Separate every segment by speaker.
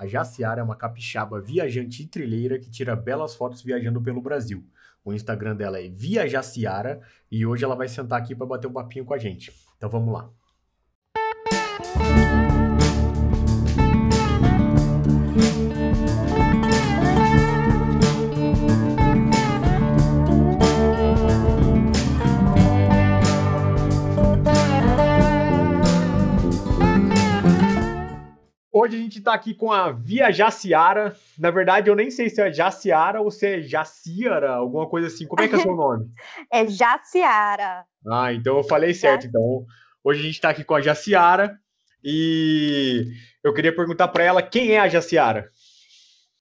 Speaker 1: A Jaciara é uma capixaba viajante e trilheira que tira belas fotos viajando pelo Brasil. O Instagram dela é Viajaciara e hoje ela vai sentar aqui para bater um papinho com a gente. Então vamos lá. Hoje a gente está aqui com a Via Jaciara. Na verdade, eu nem sei se é Jaciara ou se é Jaciara, alguma coisa assim. Como é que é seu nome?
Speaker 2: é Jaciara.
Speaker 1: Ah, então eu falei certo. Então, hoje a gente está aqui com a Jaciara e eu queria perguntar para ela quem é a Jaciara.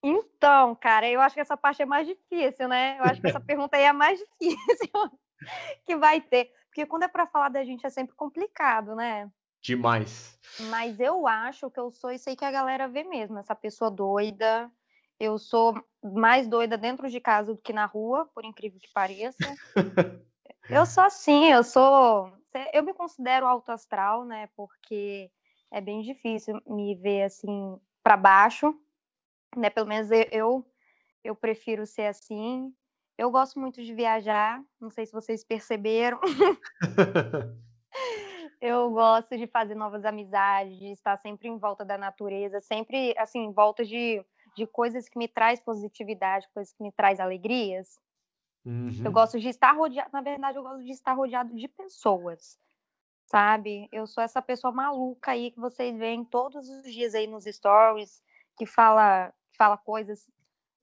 Speaker 2: Então, cara, eu acho que essa parte é mais difícil, né? Eu acho que essa pergunta aí é a mais difícil que vai ter. Porque quando é para falar da gente é sempre complicado, né?
Speaker 1: Demais.
Speaker 2: Mas eu acho que eu sou isso aí que a galera vê mesmo, essa pessoa doida. Eu sou mais doida dentro de casa do que na rua, por incrível que pareça. eu sou assim, eu sou. Eu me considero alto astral, né? Porque é bem difícil me ver assim para baixo, né? Pelo menos eu, eu prefiro ser assim. Eu gosto muito de viajar, não sei se vocês perceberam. Eu gosto de fazer novas amizades, de estar sempre em volta da natureza, sempre assim, em volta de, de coisas que me traz positividade, coisas que me traz alegrias. Uhum. Eu gosto de estar rodeado, na verdade, eu gosto de estar rodeado de pessoas, sabe? Eu sou essa pessoa maluca aí que vocês veem todos os dias aí nos stories, que fala, fala coisas,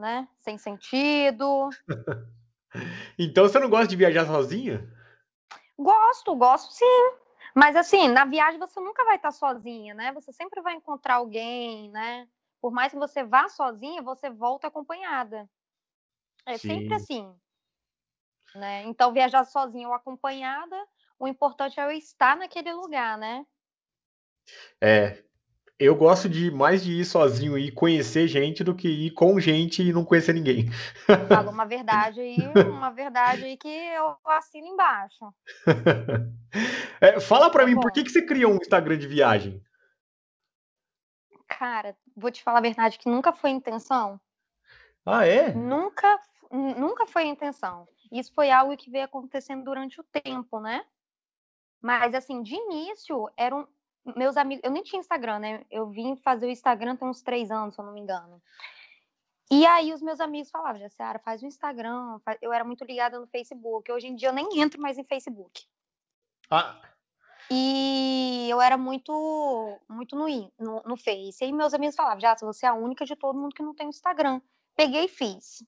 Speaker 2: né, sem sentido.
Speaker 1: então você não gosta de viajar sozinha?
Speaker 2: Gosto, gosto sim. Mas assim, na viagem você nunca vai estar sozinha, né? Você sempre vai encontrar alguém, né? Por mais que você vá sozinha, você volta acompanhada. É Sim. sempre assim. Né? Então, viajar sozinha ou acompanhada, o importante é eu estar naquele lugar, né?
Speaker 1: É, eu gosto de mais de ir sozinho e conhecer gente do que ir com gente e não conhecer ninguém.
Speaker 2: Falou uma verdade aí, uma verdade aí que eu assino embaixo.
Speaker 1: É, fala para tá mim, bom. por que, que você criou um Instagram de viagem?
Speaker 2: Cara, vou te falar a verdade que nunca foi intenção.
Speaker 1: Ah, é?
Speaker 2: Nunca, nunca foi intenção. Isso foi algo que veio acontecendo durante o tempo, né? Mas assim, de início, era um, meus amigos, eu nem tinha Instagram, né? Eu vim fazer o Instagram tem uns três anos, se eu não me engano. E aí os meus amigos falavam, Jaciara, faz o Instagram. Faz... Eu era muito ligada no Facebook. Hoje em dia eu nem entro mais em Facebook.
Speaker 1: Ah.
Speaker 2: E eu era muito, muito no, no, no Face. E meus amigos falavam, já você é a única de todo mundo que não tem Instagram. Peguei e fiz.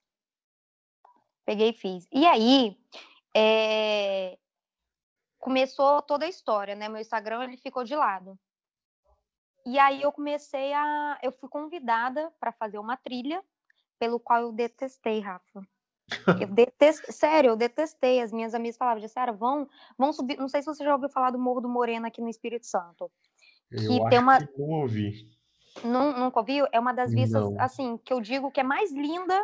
Speaker 2: Peguei e fiz. E aí, é, começou toda a história, né? Meu Instagram ele ficou de lado. E aí eu comecei a, eu fui convidada para fazer uma trilha, pelo qual eu detestei, Rafa. Eu detestei, sério, eu detestei. As minhas amigas falavam, Sério, vão, vão subir. Não sei se você já ouviu falar do Morro do Moreno aqui no Espírito Santo.
Speaker 1: Que eu tem uma. Não ouvi.
Speaker 2: Não, nunca ouviu? É uma das vistas, não. assim, que eu digo que é mais linda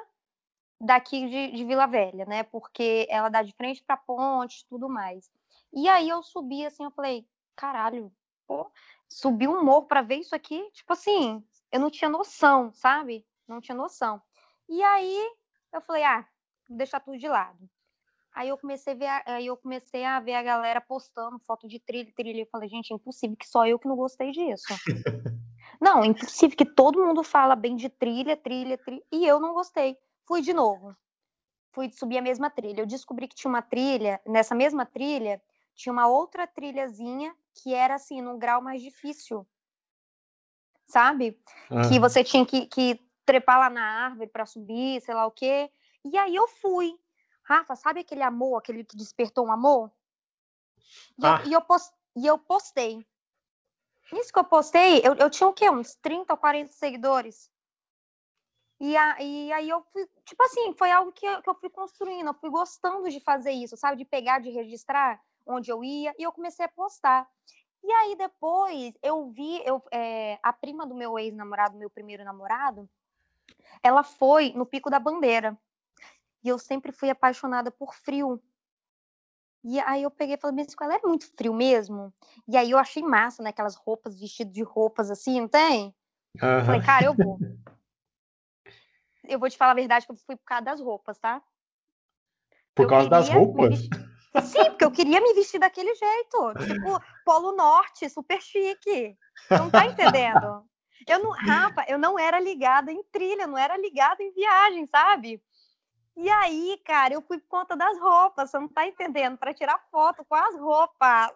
Speaker 2: daqui de, de Vila Velha, né? Porque ela dá de frente para ponte tudo mais. E aí eu subi assim, eu falei, caralho, pô, subi um morro para ver isso aqui, tipo assim, eu não tinha noção, sabe? Não tinha noção. E aí eu falei, ah, vou deixar tudo de lado. Aí eu comecei a ver, aí eu comecei a ver a galera postando foto de trilha, trilha. Eu falei, gente, é impossível que só eu que não gostei disso. não, é impossível que todo mundo fala bem de trilha, trilha, trilha, e eu não gostei. Fui de novo. Fui subir a mesma trilha. Eu descobri que tinha uma trilha, nessa mesma trilha, tinha uma outra trilhazinha que era assim, num grau mais difícil. Sabe? Ah. Que você tinha que, que trepar lá na árvore para subir, sei lá o quê. E aí eu fui. Rafa, sabe aquele amor, aquele que despertou um amor? E, ah. eu, e, eu, post, e eu postei. Nisso que eu postei, eu, eu tinha o quê? Uns 30 ou 40 seguidores. E, a, e aí eu fui, tipo assim, foi algo que eu, que eu fui construindo, eu fui gostando de fazer isso, sabe? De pegar, de registrar onde eu ia, e eu comecei a postar. E aí depois eu vi, eu, é, a prima do meu ex-namorado, meu primeiro namorado, ela foi no Pico da Bandeira. E eu sempre fui apaixonada por frio. E aí eu peguei e falei, mas ela é muito frio mesmo? E aí eu achei massa, né? Aquelas roupas, vestido de roupas assim, não tem? Uhum. Falei, cara, eu vou. Eu vou te falar a verdade que eu fui por causa das roupas, tá?
Speaker 1: Por eu causa das roupas?
Speaker 2: Sim, porque eu queria me vestir daquele jeito. Tipo, Polo Norte, super chique. Não tá entendendo? Eu não, Rafa, eu não era ligada em trilha, não era ligada em viagem, sabe? E aí, cara, eu fui por conta das roupas, você não tá entendendo, para tirar foto com as roupas.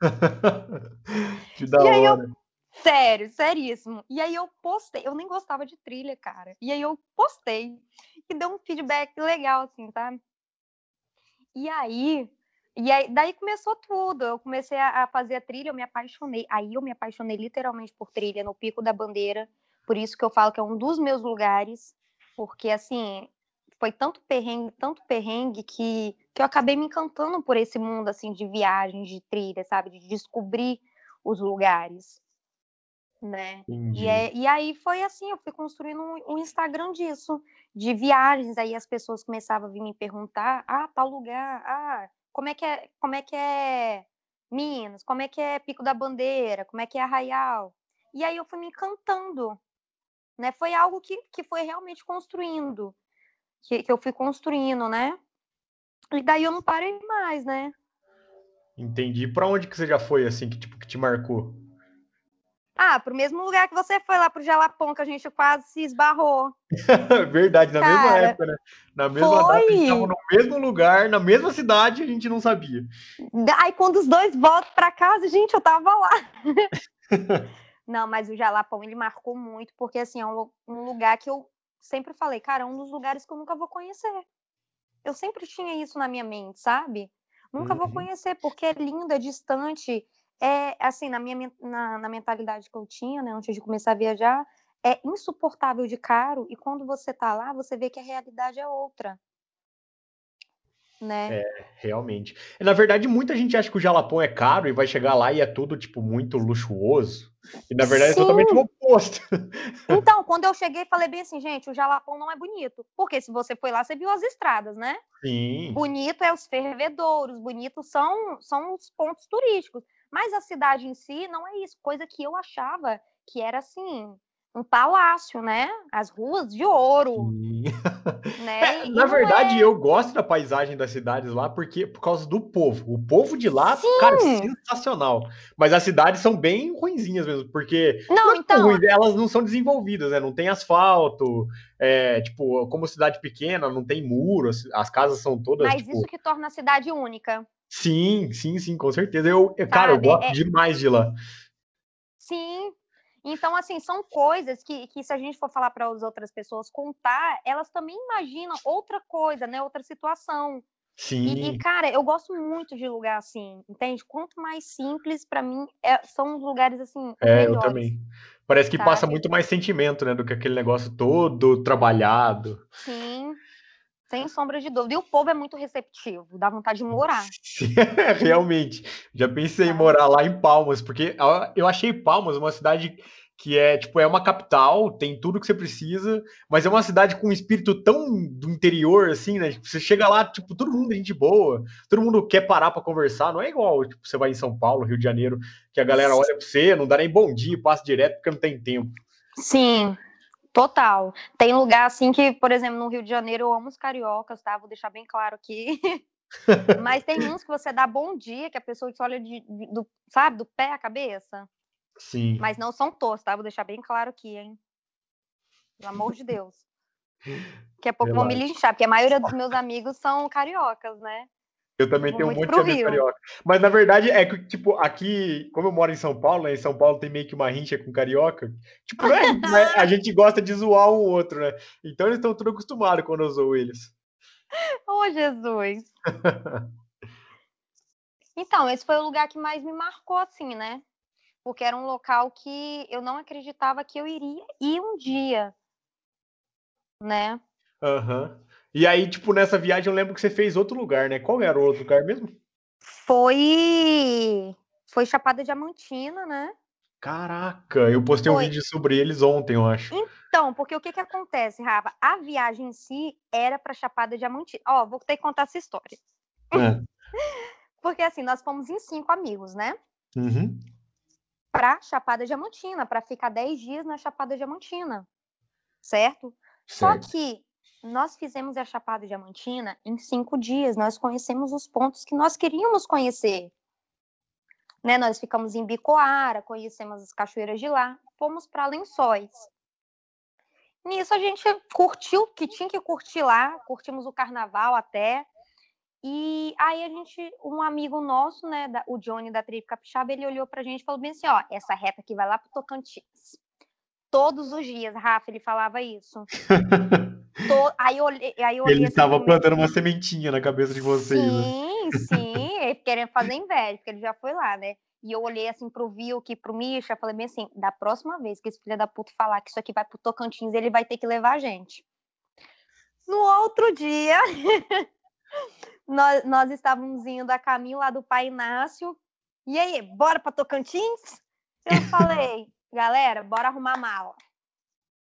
Speaker 1: que da e hora. Eu,
Speaker 2: sério, seríssimo. E aí eu postei, eu nem gostava de trilha, cara. E aí eu postei e deu um feedback legal, assim, tá? E aí, e aí, daí começou tudo. Eu comecei a, a, fazer a trilha, eu me apaixonei. Aí eu me apaixonei literalmente por trilha no Pico da Bandeira. Por isso que eu falo que é um dos meus lugares, porque assim, foi tanto perrengue, tanto perrengue que, que eu acabei me encantando por esse mundo assim de viagens, de trilha, sabe, de descobrir os lugares, né? E, é, e aí foi assim, eu fui construindo um, um, Instagram disso, de viagens. Aí as pessoas começavam a vir me perguntar, ah, tal lugar, ah, como é que é, como é que é Minas, como é que é Pico da Bandeira, como é que é Arraial. E aí eu fui me encantando, né? Foi algo que, que foi realmente construindo que, que eu fui construindo, né? E daí eu não parei mais, né?
Speaker 1: Entendi. Para onde que você já foi, assim, que, tipo, que te marcou?
Speaker 2: Ah, pro mesmo lugar que você foi lá pro Jalapão, que a gente quase se esbarrou.
Speaker 1: Verdade, na Cara, mesma época, né? Na mesma foi. data, a gente tava no mesmo lugar, na mesma cidade, a gente não sabia.
Speaker 2: Aí quando os dois voltam para casa, gente, eu tava lá. não, mas o Jalapão, ele marcou muito, porque, assim, é um, um lugar que eu sempre falei, cara, é um dos lugares que eu nunca vou conhecer. Eu sempre tinha isso na minha mente, sabe? Nunca uhum. vou conhecer, porque é lindo, é distante. É, assim, na minha na, na mentalidade que eu tinha, né, antes de começar a viajar, é insuportável de caro, e quando você tá lá, você vê que a realidade é outra né?
Speaker 1: É, realmente. Na verdade, muita gente acha que o Jalapão é caro e vai chegar lá e é tudo, tipo, muito luxuoso. E na verdade Sim. é totalmente o oposto.
Speaker 2: Então, quando eu cheguei, falei bem assim, gente, o Jalapão não é bonito. Porque se você foi lá, você viu as estradas, né?
Speaker 1: Sim.
Speaker 2: Bonito é os fervedouros, bonito são, são os pontos turísticos. Mas a cidade em si não é isso. Coisa que eu achava que era assim, um palácio, né? As ruas de ouro. Né?
Speaker 1: É, na verdade, é... eu gosto da paisagem das cidades lá porque por causa do povo. O povo de lá, Sim. cara, sensacional. Mas as cidades são bem ruinzinhas mesmo, porque
Speaker 2: não, não é então...
Speaker 1: Ruim, elas não são desenvolvidas, né? Não tem asfalto. É, tipo, como cidade pequena, não tem muros, as casas são todas.
Speaker 2: Mas
Speaker 1: tipo...
Speaker 2: isso que torna a cidade única.
Speaker 1: Sim, sim, sim, com certeza. Eu, eu cara, eu gosto é... demais de lá.
Speaker 2: Sim, então, assim, são coisas que, que se a gente for falar para as outras pessoas contar, elas também imaginam outra coisa, né? Outra situação.
Speaker 1: Sim.
Speaker 2: E, e, cara, eu gosto muito de lugar assim, entende? Quanto mais simples, para mim, é, são os lugares assim.
Speaker 1: É, melhores, eu também. Parece que sabe? passa muito mais sentimento, né? Do que aquele negócio todo trabalhado.
Speaker 2: Sim. Sem sombra de dúvida. E o povo é muito receptivo, dá vontade de morar.
Speaker 1: Realmente. Já pensei em morar lá em Palmas, porque eu achei Palmas uma cidade que é tipo é uma capital, tem tudo que você precisa, mas é uma cidade com um espírito tão do interior assim, né? Tipo, você chega lá, tipo, todo mundo é gente boa, todo mundo quer parar para conversar, não é igual, tipo, você vai em São Paulo, Rio de Janeiro, que a galera olha para você, não dá nem bom dia, passa direto porque não tem tempo.
Speaker 2: Sim, Total. Tem lugar assim que, por exemplo, no Rio de Janeiro eu amo os cariocas, tá? Vou deixar bem claro aqui. Mas tem uns que você dá bom dia, que a pessoa te olha de, de, do, sabe, do pé à cabeça.
Speaker 1: Sim.
Speaker 2: Mas não são todos, tá? Vou deixar bem claro aqui, hein? Pelo amor de Deus. Daqui a pouco Relaxa. vão me linchar, porque a maioria dos meus amigos são cariocas, né?
Speaker 1: Eu também tenho um monte de carioca. Mas na verdade é que, tipo, aqui, como eu moro em São Paulo, né? Em São Paulo tem meio que uma rincha com carioca. Tipo, né, né, a gente gosta de zoar um outro, né? Então eles estão tudo acostumados quando eu zoo eles.
Speaker 2: Oh, Jesus! então, esse foi o lugar que mais me marcou, assim, né? Porque era um local que eu não acreditava que eu iria ir um dia, né?
Speaker 1: Aham. Uhum. E aí, tipo, nessa viagem eu lembro que você fez outro lugar, né? Qual era o outro lugar mesmo?
Speaker 2: Foi. Foi Chapada Diamantina, né?
Speaker 1: Caraca, eu postei Foi. um vídeo sobre eles ontem, eu acho.
Speaker 2: Então, porque o que que acontece, Rafa? A viagem em si era para Chapada Diamantina. Ó, vou ter que contar essa história. É. porque assim, nós fomos em cinco amigos, né?
Speaker 1: Uhum.
Speaker 2: para Chapada Diamantina, para ficar 10 dias na Chapada Diamantina, certo? certo? Só que nós fizemos a Chapada Diamantina em cinco dias, nós conhecemos os pontos que nós queríamos conhecer. Né? Nós ficamos em Bicoara, conhecemos as cachoeiras de lá, fomos para Lençóis. Nisso a gente curtiu, que tinha que curtir lá, curtimos o carnaval até. E aí a gente, um amigo nosso, né, da, o Johnny da Tribo Capixaba, ele olhou pra gente e falou bem assim, ó, essa reta aqui vai lá pro Tocantins. Todos os dias, Rafa, ele falava isso. to... Aí eu olhei, aí eu olhei
Speaker 1: Ele estava assim, plantando uma sementinha na cabeça de vocês.
Speaker 2: Né? Sim, né? sim, querendo fazer inveja, porque ele já foi lá, né? E eu olhei assim pro Vilk, pro Misha, falei bem assim, da próxima vez que esse filho da puta falar que isso aqui vai pro Tocantins, ele vai ter que levar a gente. No outro dia, nós, nós estávamos indo a caminho lá do Pai Inácio. E aí, bora para Tocantins? Eu falei, galera, bora arrumar mala.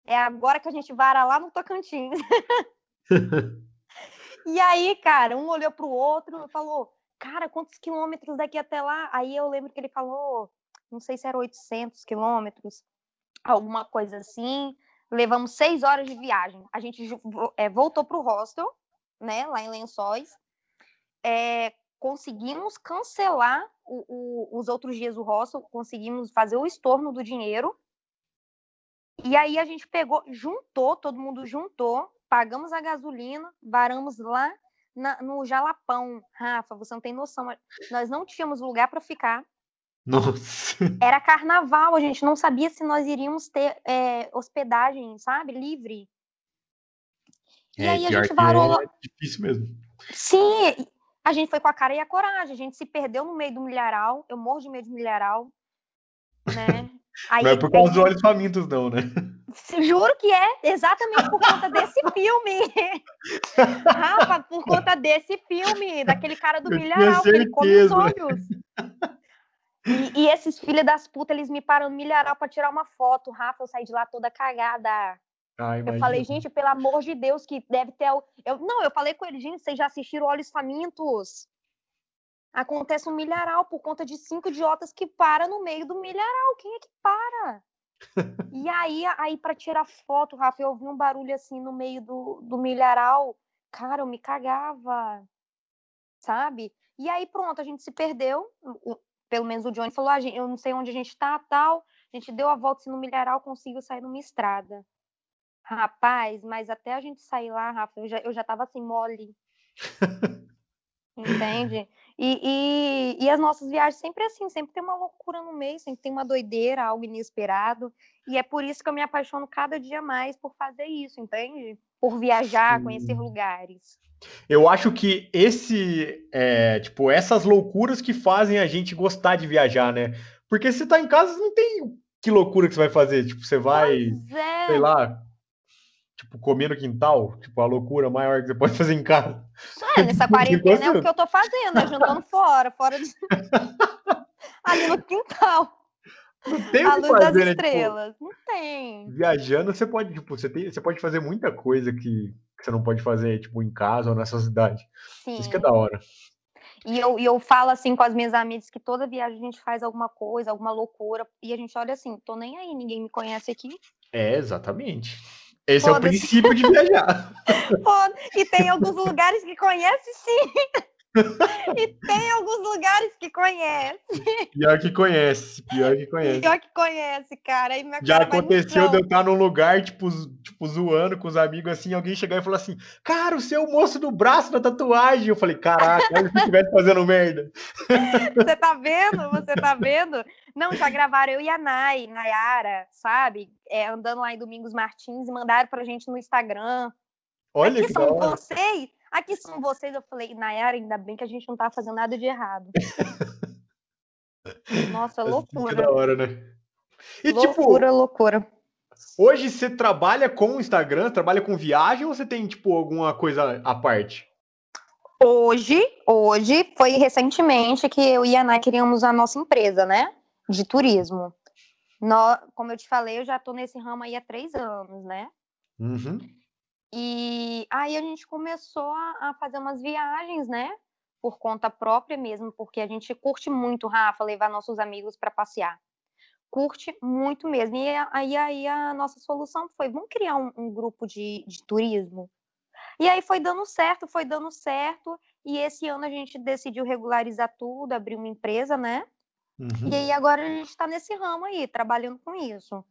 Speaker 2: É agora que a gente vara lá no Tocantins. e aí, cara, um olhou pro outro e falou: cara, quantos quilômetros daqui até lá? Aí eu lembro que ele falou, não sei se era 800 quilômetros, alguma coisa assim. Levamos seis horas de viagem. A gente é, voltou para o hostel, né, lá em Lençóis. É, conseguimos cancelar o, o, os outros dias do hostel, conseguimos fazer o estorno do dinheiro. E aí a gente pegou, juntou, todo mundo juntou, pagamos a gasolina, varamos lá na, no Jalapão. Rafa, você não tem noção. Nós não tínhamos lugar para ficar.
Speaker 1: Nossa.
Speaker 2: Era carnaval, a gente não sabia se nós iríamos ter é, hospedagem, sabe, livre.
Speaker 1: E é, aí a gente varou. É difícil mesmo.
Speaker 2: Sim, a gente foi com a cara e a coragem. A gente se perdeu no meio do milharal. Eu morro de medo de milharal. Né?
Speaker 1: Aí, não é por causa dos olhos famintos, não, né?
Speaker 2: Juro que é exatamente por conta desse filme. Rafa, por conta desse filme, daquele cara do milharal, que ele come os olhos. E, e esses filhos das putas, eles me param no milharal pra tirar uma foto. Rafa, eu saí de lá toda cagada. Ah, eu falei, gente, pelo amor de Deus, que deve ter. Eu, não, eu falei com ele, gente, vocês já assistiram Olhos Famintos? Acontece um milharal por conta de cinco idiotas que param no meio do milharal. Quem é que para? e aí, aí para tirar foto, Rafa, eu ouvi um barulho assim no meio do, do milharal. Cara, eu me cagava, sabe? E aí, pronto, a gente se perdeu. Pelo menos o Johnny falou: ah, eu não sei onde a gente tá, tal. A gente deu a volta assim, no milharal, conseguiu sair numa estrada. Rapaz, mas até a gente sair lá, Rafa, eu já, eu já tava assim, mole. Entende? E, e, e, as nossas viagens sempre assim, sempre tem uma loucura no meio, sempre tem uma doideira, algo inesperado. E é por isso que eu me apaixono cada dia mais por fazer isso, entende? Por viajar, conhecer lugares.
Speaker 1: Eu acho que esse, é, tipo, essas loucuras que fazem a gente gostar de viajar, né? Porque se tá em casa, não tem que loucura que você vai fazer. Tipo, você vai, é. sei lá, tipo, comer no quintal, tipo, a loucura maior que você pode fazer em casa.
Speaker 2: É, nessa quarentena é o que eu tô fazendo, é jantando fora, fora de... ali no quintal.
Speaker 1: Não tem
Speaker 2: a
Speaker 1: luz
Speaker 2: fazer, das né? estrelas, tipo, não tem.
Speaker 1: Viajando, você pode, tipo, você, tem, você pode fazer muita coisa que, que você não pode fazer, tipo, em casa ou na sua cidade. Sim. Isso que é da hora.
Speaker 2: E eu, e eu falo assim com as minhas amigas que toda viagem a gente faz alguma coisa, alguma loucura, e a gente olha assim, tô nem aí, ninguém me conhece aqui.
Speaker 1: É, exatamente. Esse é o princípio de viajar.
Speaker 2: e tem alguns lugares que conhece sim. E tem alguns lugares que conhece.
Speaker 1: Pior que conhece, pior que conhece.
Speaker 2: Pior que conhece, cara.
Speaker 1: Já aconteceu de eu estar num lugar, tipo, tipo, zoando com os amigos, assim, alguém chegar e falar assim, cara, o seu moço do braço da tatuagem. Eu falei, caraca, olha se estivesse fazendo merda.
Speaker 2: Você tá vendo? Você tá vendo? Não, já gravaram eu e a Nay, Nayara, sabe? É, andando lá em Domingos Martins e mandaram pra gente no Instagram.
Speaker 1: Olha
Speaker 2: Aqui
Speaker 1: que
Speaker 2: são vocês Aqui são vocês. Eu falei, Nayara, ainda bem que a gente não tá fazendo nada de errado. Nossa, loucura.
Speaker 1: Que da hora, né?
Speaker 2: E, loucura, tipo, loucura.
Speaker 1: Hoje você trabalha com o Instagram, trabalha com viagem ou você tem, tipo, alguma coisa à parte?
Speaker 2: Hoje, hoje, foi recentemente que eu e a Ana criamos a nossa empresa, né? De turismo. No, como eu te falei, eu já tô nesse ramo aí há três anos, né?
Speaker 1: Uhum.
Speaker 2: E aí a gente começou a, a fazer umas viagens, né? Por conta própria mesmo, porque a gente curte muito, Rafa, levar nossos amigos para passear. curte muito mesmo. E aí, aí a nossa solução foi: vamos criar um, um grupo de, de turismo. E aí foi dando certo, foi dando certo. E esse ano a gente decidiu regularizar tudo, abrir uma empresa, né? Uhum. E aí agora a gente está nesse ramo aí, trabalhando com isso.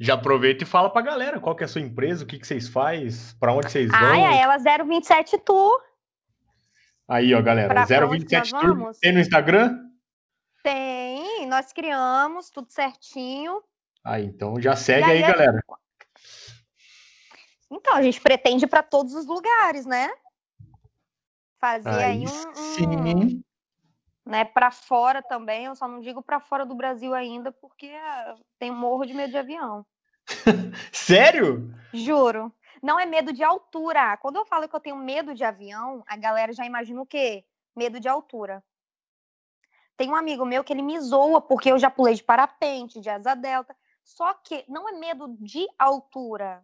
Speaker 1: Já aproveita e fala pra galera qual que é a sua empresa, o que, que vocês fazem, para onde vocês vão.
Speaker 2: Ah, é ela 027 Tour.
Speaker 1: Aí, ó, galera, pra, 027 pra Tour. Tem no Instagram?
Speaker 2: Tem, nós criamos tudo certinho.
Speaker 1: Ah, então já segue aí, aí, galera.
Speaker 2: Então, a gente pretende para todos os lugares, né? Fazer aí, aí um,
Speaker 1: sim.
Speaker 2: Né, para fora também. Eu só não digo para fora do Brasil ainda, porque tem morro de medo de avião.
Speaker 1: Sério?
Speaker 2: Juro. Não é medo de altura. Quando eu falo que eu tenho medo de avião, a galera já imagina o quê? Medo de altura. Tem um amigo meu que ele me zoa porque eu já pulei de parapente, de asa delta. Só que não é medo de altura.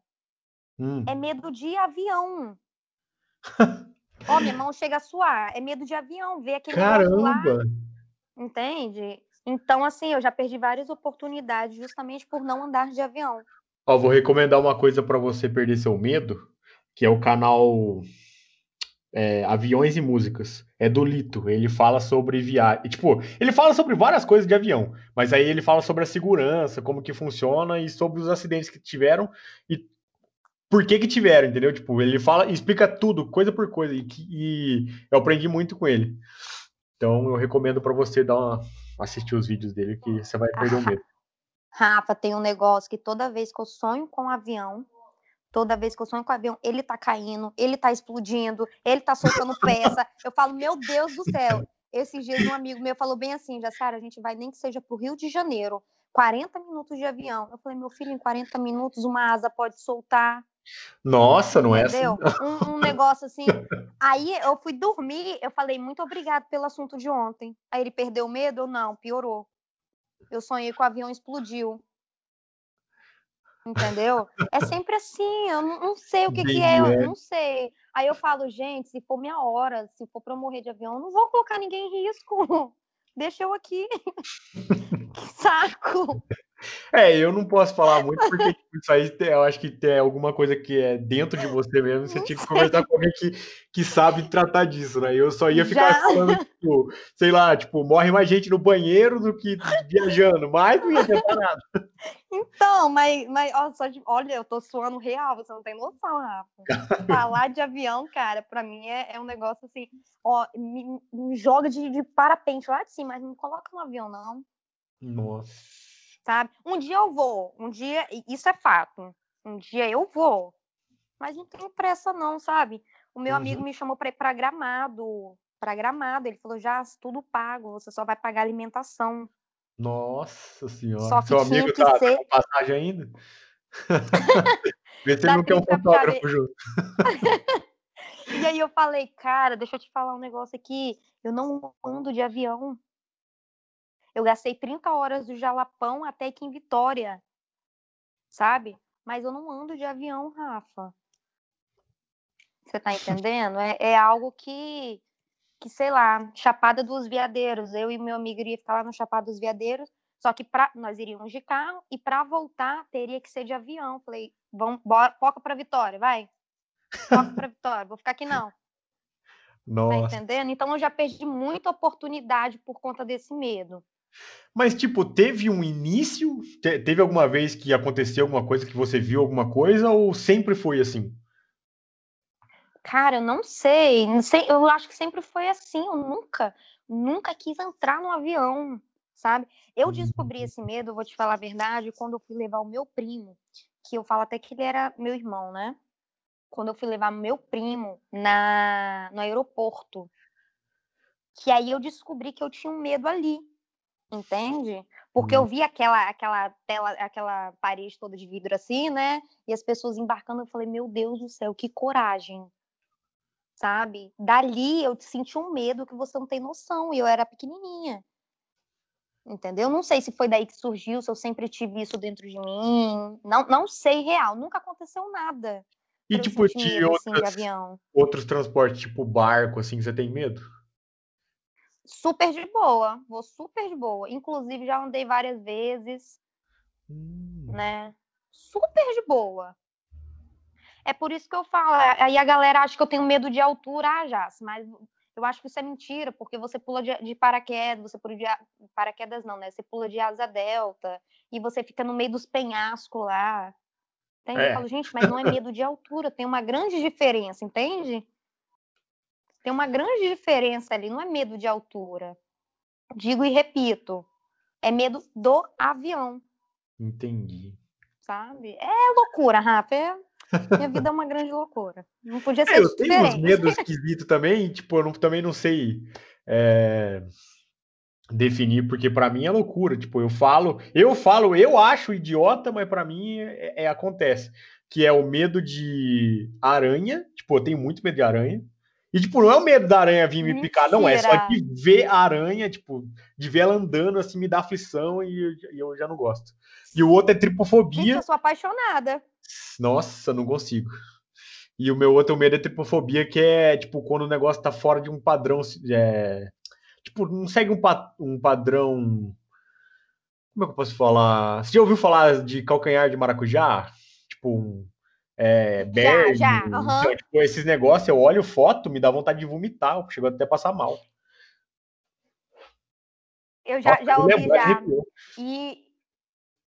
Speaker 2: Hum. É medo de avião. Ó, minha mão chega a suar. É medo de avião, ver aquele
Speaker 1: Caramba! Lá,
Speaker 2: entende? Então, assim, eu já perdi várias oportunidades justamente por não andar de avião.
Speaker 1: Ó, vou recomendar uma coisa para você perder seu medo, que é o canal é, Aviões e Músicas. É do Lito. Ele fala sobre viagem. Tipo, ele fala sobre várias coisas de avião, mas aí ele fala sobre a segurança, como que funciona e sobre os acidentes que tiveram e por que que tiveram, entendeu? Tipo, ele fala, explica tudo, coisa por coisa, e, e eu aprendi muito com ele. Então, eu recomendo para você dar uma, assistir os vídeos dele, que você vai perder o medo.
Speaker 2: Rafa, tem um negócio que toda vez que eu sonho com um avião, toda vez que eu sonho com o avião, ele tá caindo, ele tá explodindo, ele tá soltando peça. Eu falo, meu Deus do céu. Esses dias um amigo meu falou bem assim, já Sara, a gente vai nem que seja pro Rio de Janeiro, 40 minutos de avião. Eu falei, meu filho, em 40 minutos uma asa pode soltar,
Speaker 1: nossa, não é assim.
Speaker 2: Um, um, negócio assim. Aí eu fui dormir, eu falei, muito obrigado pelo assunto de ontem. Aí ele perdeu medo ou não? Piorou. Eu sonhei que o avião explodiu. Entendeu? É sempre assim, eu não, não sei o que, que é, eu é. não sei. Aí eu falo, gente, se for minha hora, se for para morrer de avião, eu não vou colocar ninguém em risco. Deixa eu aqui. que saco.
Speaker 1: É, eu não posso falar muito porque tipo, isso aí eu acho que tem alguma coisa que é dentro de você mesmo. Você tinha que conversar com alguém que, que sabe tratar disso, né? Eu só ia ficar Já. falando, tipo, sei lá, tipo, morre mais gente no banheiro do que viajando, mas não ia adiantar nada.
Speaker 2: Então, mas, mas ó, só de, olha, eu tô suando real, você não tem noção, Rafa. Falar de avião, cara, pra mim é, é um negócio assim, ó, me, me joga de, de parapente lá de cima, mas não coloca no avião, não.
Speaker 1: Nossa
Speaker 2: sabe? Um dia eu vou, um dia, isso é fato. Um dia eu vou, mas não tenho pressa não, sabe? O meu uhum. amigo me chamou para ir para Gramado, para Gramado. Ele falou: "Já, tudo pago, você só vai pagar alimentação".
Speaker 1: Nossa senhora. Só que Seu amigo que tá, ser... tá passagem ainda? Vê se ele não quer um fotógrafo junto.
Speaker 2: e aí eu falei, cara, deixa eu te falar um negócio aqui. Eu não ando de avião. Eu gastei 30 horas do Jalapão até aqui em Vitória, sabe? Mas eu não ando de avião, Rafa. Você tá entendendo? É, é algo que, que, sei lá, Chapada dos Veadeiros. Eu e meu amigo iria ficar lá no Chapada dos Veadeiros, só que pra, nós iríamos de carro e para voltar teria que ser de avião. Falei, vamos, bora, foca para Vitória, vai. Foca para Vitória, vou ficar aqui não. Tá
Speaker 1: Nossa.
Speaker 2: Tá entendendo? Então eu já perdi muita oportunidade por conta desse medo.
Speaker 1: Mas, tipo, teve um início? Te teve alguma vez que aconteceu alguma coisa que você viu alguma coisa ou sempre foi assim?
Speaker 2: Cara, eu não sei, não sei. Eu acho que sempre foi assim. Eu nunca, nunca quis entrar no avião, sabe? Eu descobri uhum. esse medo, vou te falar a verdade, quando eu fui levar o meu primo, que eu falo até que ele era meu irmão, né? Quando eu fui levar meu primo na no aeroporto. Que aí eu descobri que eu tinha um medo ali entende? Porque eu uhum. vi aquela, aquela tela, aquela parede toda de vidro assim, né? E as pessoas embarcando, eu falei, meu Deus do céu, que coragem, sabe? Dali eu senti um medo que você não tem noção, e eu era pequenininha. Entendeu? Não sei se foi daí que surgiu, se eu sempre tive isso dentro de mim. Não, não sei real, nunca aconteceu nada.
Speaker 1: E tipo, de, outras, assim, de avião. outros transportes, tipo barco, assim, você tem medo?
Speaker 2: Super de boa, vou super de boa. Inclusive, já andei várias vezes, hum. né? Super de boa. É por isso que eu falo. Aí a galera acha que eu tenho medo de altura, ah, já, mas eu acho que isso é mentira, porque você pula de, de paraquedas, você pula de paraquedas não, né? Você pula de asa delta e você fica no meio dos penhascos lá. Entende? É. Eu falo, gente, mas não é medo de altura, tem uma grande diferença, entende? Tem uma grande diferença ali, não é medo de altura. Digo e repito, é medo do avião.
Speaker 1: Entendi.
Speaker 2: Sabe? É loucura, Rafa. É minha vida é uma grande loucura. Não podia é, ser é,
Speaker 1: eu diferente. tenho uns medos esquisitos também, tipo, eu não, também não sei é, definir, porque para mim é loucura. Tipo, eu falo, eu falo, eu acho idiota, mas para mim é, é, acontece. Que é o medo de aranha. Tipo, eu tenho muito medo de aranha. E, tipo, não é o medo da aranha vir me picar, não. É só de ver a aranha, tipo, de ver ela andando, assim, me dá aflição e, e eu já não gosto. E o outro é tripofobia. Gente,
Speaker 2: eu sou apaixonada.
Speaker 1: Nossa, não consigo. E o meu outro medo é tripofobia, que é tipo quando o negócio tá fora de um padrão. É, tipo, não segue um, pa, um padrão. Como é que eu posso falar? Você já ouviu falar de calcanhar de maracujá? Tipo, um. É,
Speaker 2: berg, já, já. Uhum.
Speaker 1: Então, tipo, esses negócios, eu olho foto, me dá vontade de vomitar, chegou até a passar mal.
Speaker 2: Eu já, Nossa, já ouvi já. E,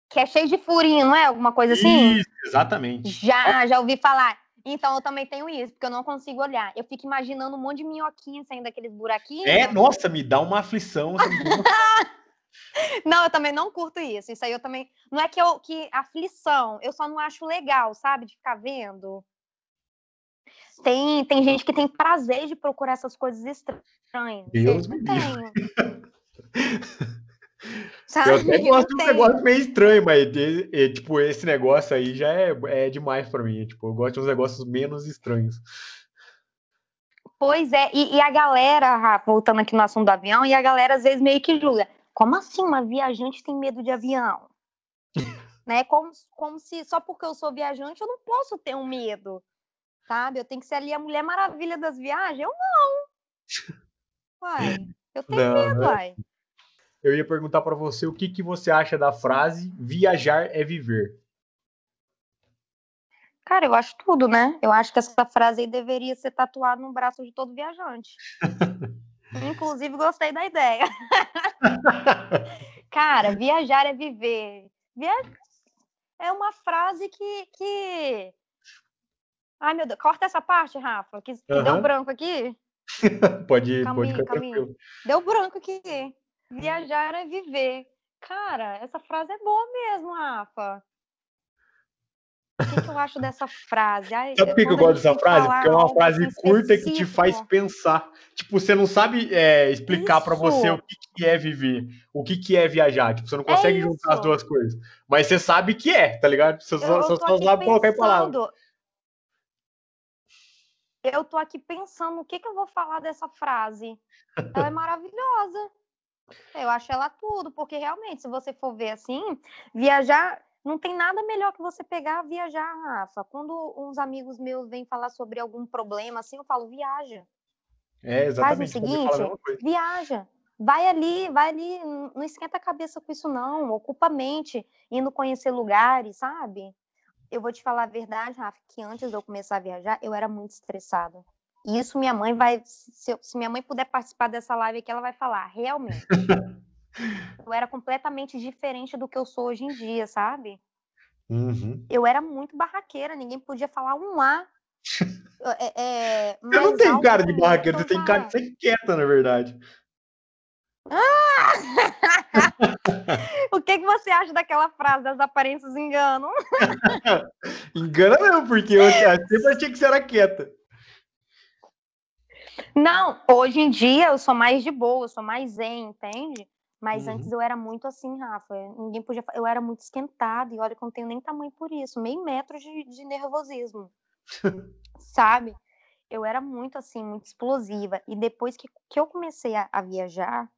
Speaker 2: que é cheio de furinho, não é? Alguma coisa assim?
Speaker 1: Isso, exatamente.
Speaker 2: Já, já ouvi falar. Então eu também tenho isso, porque eu não consigo olhar. Eu fico imaginando um monte de minhoquinha saindo daqueles buraquinhos.
Speaker 1: É, nossa, me dá uma aflição.
Speaker 2: não, eu também não curto isso. Isso aí eu também. Não é que eu que aflição, eu só não acho legal, sabe? De ficar vendo. Tem, tem gente que tem prazer de procurar essas coisas estranhas.
Speaker 1: Deus eu não tenho. Sabe? Eu até gosto de um negócio meio estranho, mas tipo, esse negócio aí já é, é demais para mim. Tipo, eu gosto de uns negócios menos estranhos.
Speaker 2: Pois é, e, e, a galera, voltando aqui no assunto do avião, e a galera às vezes meio que julga. Como assim uma viajante tem medo de avião? né? Como, como se só porque eu sou viajante eu não posso ter um medo, sabe? Eu tenho que ser ali a Mulher Maravilha das viagens? Eu não. Uai, eu tenho não, medo, né? uai
Speaker 1: eu ia perguntar para você o que, que você acha da frase viajar é viver.
Speaker 2: Cara, eu acho tudo, né? Eu acho que essa frase aí deveria ser tatuada no braço de todo viajante. Inclusive, gostei da ideia. Cara, viajar é viver. Via... É uma frase que, que. Ai, meu Deus. Corta essa parte, Rafa, que, que uhum. deu branco aqui.
Speaker 1: pode ir, pode ficar
Speaker 2: Deu branco aqui. Viajar é viver. Cara, essa frase é boa mesmo, Rafa. O que, que eu acho dessa frase?
Speaker 1: Ai, sabe por que eu gosto dessa frase? Porque é uma frase curta específico. que te faz pensar. Tipo, você não sabe é, explicar para você o que, que, é viver, o que, que é viajar. Tipo, você não é consegue é juntar as duas coisas. Mas você sabe que é, tá ligado? Você só, só sabe colocar em palavras.
Speaker 2: Eu tô aqui pensando o que, que eu vou falar dessa frase. Ela é maravilhosa. Eu acho ela tudo, porque realmente, se você for ver assim, viajar não tem nada melhor que você pegar viajar, Rafa. Quando uns amigos meus vêm falar sobre algum problema assim, eu falo, viaja.
Speaker 1: É, exatamente.
Speaker 2: Faz o seguinte, viaja. Vai ali, vai ali, não esquenta a cabeça com isso não, ocupa a mente, indo conhecer lugares, sabe? Eu vou te falar a verdade, Rafa, que antes de eu começar a viajar, eu era muito estressada. E isso minha mãe vai. Se, se, minha mãe puder participar dessa live aqui, ela vai falar, realmente. eu era completamente diferente do que eu sou hoje em dia, sabe?
Speaker 1: Uhum.
Speaker 2: Eu era muito barraqueira, ninguém podia falar um A.
Speaker 1: É, é, você não tem cara de barraqueira, você tem cara de ser quieta, na verdade.
Speaker 2: Ah! o que, que você acha daquela frase das aparências enganam?
Speaker 1: Engana não, porque eu sempre achei que você era quieta.
Speaker 2: Não, hoje em dia eu sou mais de boa, eu sou mais zen, entende? Mas uhum. antes eu era muito assim, Rafa. Ninguém podia. Eu era muito esquentada, e olha que eu não tenho nem tamanho por isso meio metro de, de nervosismo. sabe? Eu era muito assim, muito explosiva. E depois que, que eu comecei a, a viajar,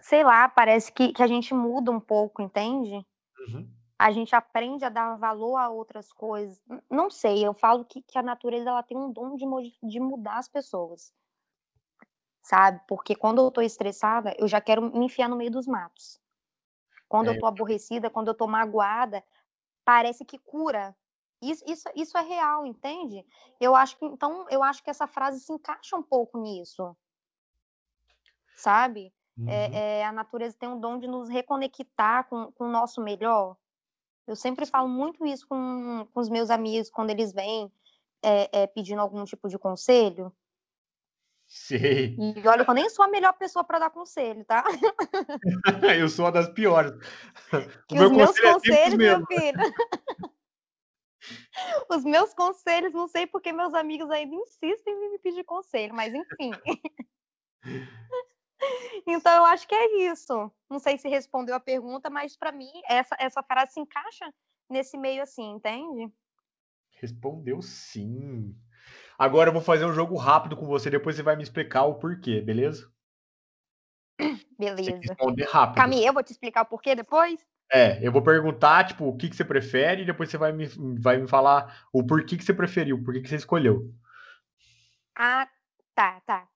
Speaker 2: sei lá, parece que, que a gente muda um pouco, entende?
Speaker 1: Uhum
Speaker 2: a gente aprende a dar valor a outras coisas. Não sei, eu falo que, que a natureza ela tem um dom de, de mudar as pessoas. Sabe? Porque quando eu tô estressada, eu já quero me enfiar no meio dos matos. Quando é. eu tô aborrecida, quando eu tô magoada, parece que cura. Isso, isso, isso é real, entende? Eu acho que então eu acho que essa frase se encaixa um pouco nisso, sabe? É, uhum. É, é, a natureza tem um dom de nos reconectar com, com o nosso melhor. Eu sempre falo muito isso com, com os meus amigos quando eles vêm é, é, pedindo algum tipo de conselho.
Speaker 1: Sei.
Speaker 2: E olha, eu nem sou a melhor pessoa para dar conselho, tá?
Speaker 1: eu sou uma das piores.
Speaker 2: Que os meus é conselhos, meu filho. os meus conselhos, não sei porque meus amigos ainda insistem em me pedir conselho, mas enfim. então eu acho que é isso. Não sei se respondeu a pergunta, mas para mim essa essa frase se encaixa nesse meio assim, entende?
Speaker 1: Respondeu sim. Agora eu vou fazer um jogo rápido com você, depois você vai me explicar o porquê, beleza?
Speaker 2: Beleza.
Speaker 1: Responder rápido.
Speaker 2: Camille, eu vou te explicar o porquê depois?
Speaker 1: É, eu vou perguntar, tipo, o que, que você prefere, e depois você vai me, vai me falar o porquê que você preferiu, por que você escolheu.
Speaker 2: Ah, tá, tá.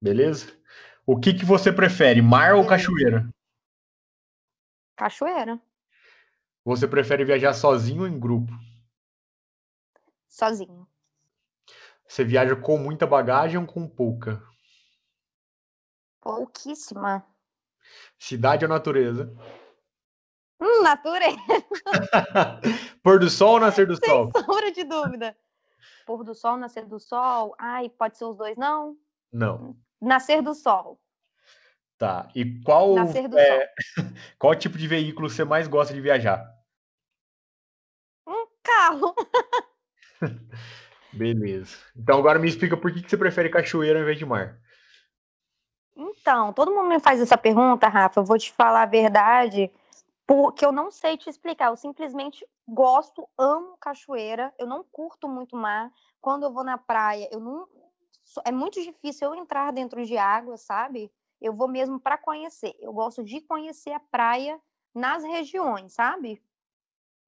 Speaker 1: Beleza? O que, que você prefere, mar Beleza. ou cachoeira?
Speaker 2: Cachoeira.
Speaker 1: Você prefere viajar sozinho ou em grupo?
Speaker 2: Sozinho.
Speaker 1: Você viaja com muita bagagem ou com pouca?
Speaker 2: Pouquíssima.
Speaker 1: Cidade ou natureza?
Speaker 2: Hum, natureza.
Speaker 1: Pôr do sol ou nascer do
Speaker 2: Sem
Speaker 1: sol?
Speaker 2: Sem sombra de dúvida. Pôr do sol, nascer do sol. Ai, pode ser os dois, não?
Speaker 1: Não.
Speaker 2: Nascer do sol.
Speaker 1: Tá. E qual
Speaker 2: nascer do é, sol.
Speaker 1: qual tipo de veículo você mais gosta de viajar?
Speaker 2: Um carro.
Speaker 1: Beleza. Então agora me explica por que, que você prefere cachoeira ao invés de mar.
Speaker 2: Então, todo mundo me faz essa pergunta, Rafa. Eu vou te falar a verdade, porque eu não sei te explicar. Eu simplesmente gosto, amo cachoeira. Eu não curto muito mar. Quando eu vou na praia, eu não. É muito difícil eu entrar dentro de água, sabe? Eu vou mesmo para conhecer. Eu gosto de conhecer a praia nas regiões, sabe?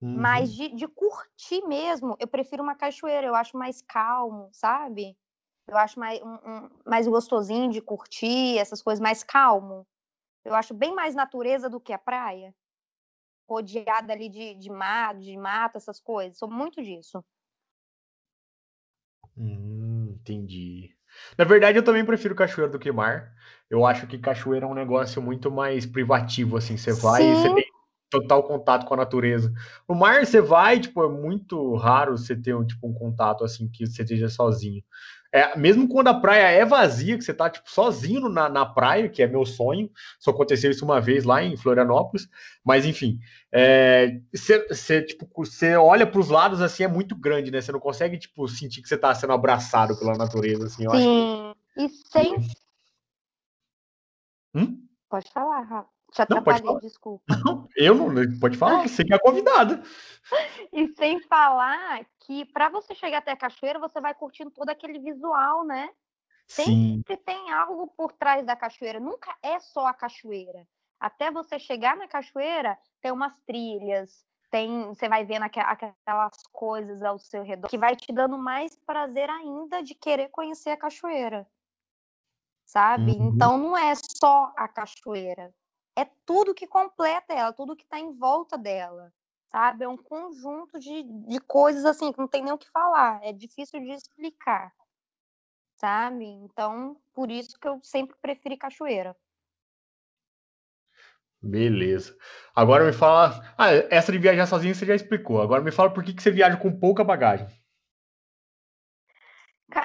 Speaker 2: Uhum. Mas de, de curtir mesmo, eu prefiro uma cachoeira, eu acho mais calmo, sabe? Eu acho mais, um, um, mais gostosinho de curtir, essas coisas mais calmo. Eu acho bem mais natureza do que a praia. Rodeada ali de, de mato, de mato, essas coisas. Sou muito disso.
Speaker 1: Hum, entendi. Na verdade, eu também prefiro cachoeira do que mar. Eu acho que cachoeira é um negócio muito mais privativo, assim. Você vai e você tem total contato com a natureza. No mar você vai, tipo, é muito raro você ter um, tipo, um contato assim que você esteja sozinho. É, mesmo quando a praia é vazia, que você tá tipo, sozinho na, na praia, que é meu sonho, só aconteceu isso uma vez lá em Florianópolis, mas enfim, é, você, você, tipo, você olha para os lados assim, é muito grande, né? Você não consegue tipo, sentir que você está sendo abraçado pela natureza. Assim,
Speaker 2: Sim, e sem.
Speaker 1: Hum?
Speaker 2: Pode falar, Rafa. Te atrapalhei, não, desculpa.
Speaker 1: Não, eu não, pode falar, você que é convidada.
Speaker 2: E sem falar que para você chegar até a cachoeira, você vai curtindo todo aquele visual, né? Sempre Sim. tem algo por trás da cachoeira, nunca é só a cachoeira. Até você chegar na cachoeira, tem umas trilhas, tem, você vai vendo aquelas coisas ao seu redor que vai te dando mais prazer ainda de querer conhecer a cachoeira. Sabe? Uhum. Então não é só a cachoeira, é tudo que completa ela, tudo que está em volta dela, sabe? É um conjunto de, de coisas assim que não tem nem o que falar, é difícil de explicar, sabe? Então, por isso que eu sempre preferi cachoeira.
Speaker 1: Beleza. Agora me fala. Ah, essa de viajar sozinho você já explicou. Agora me fala por que, que você viaja com pouca bagagem.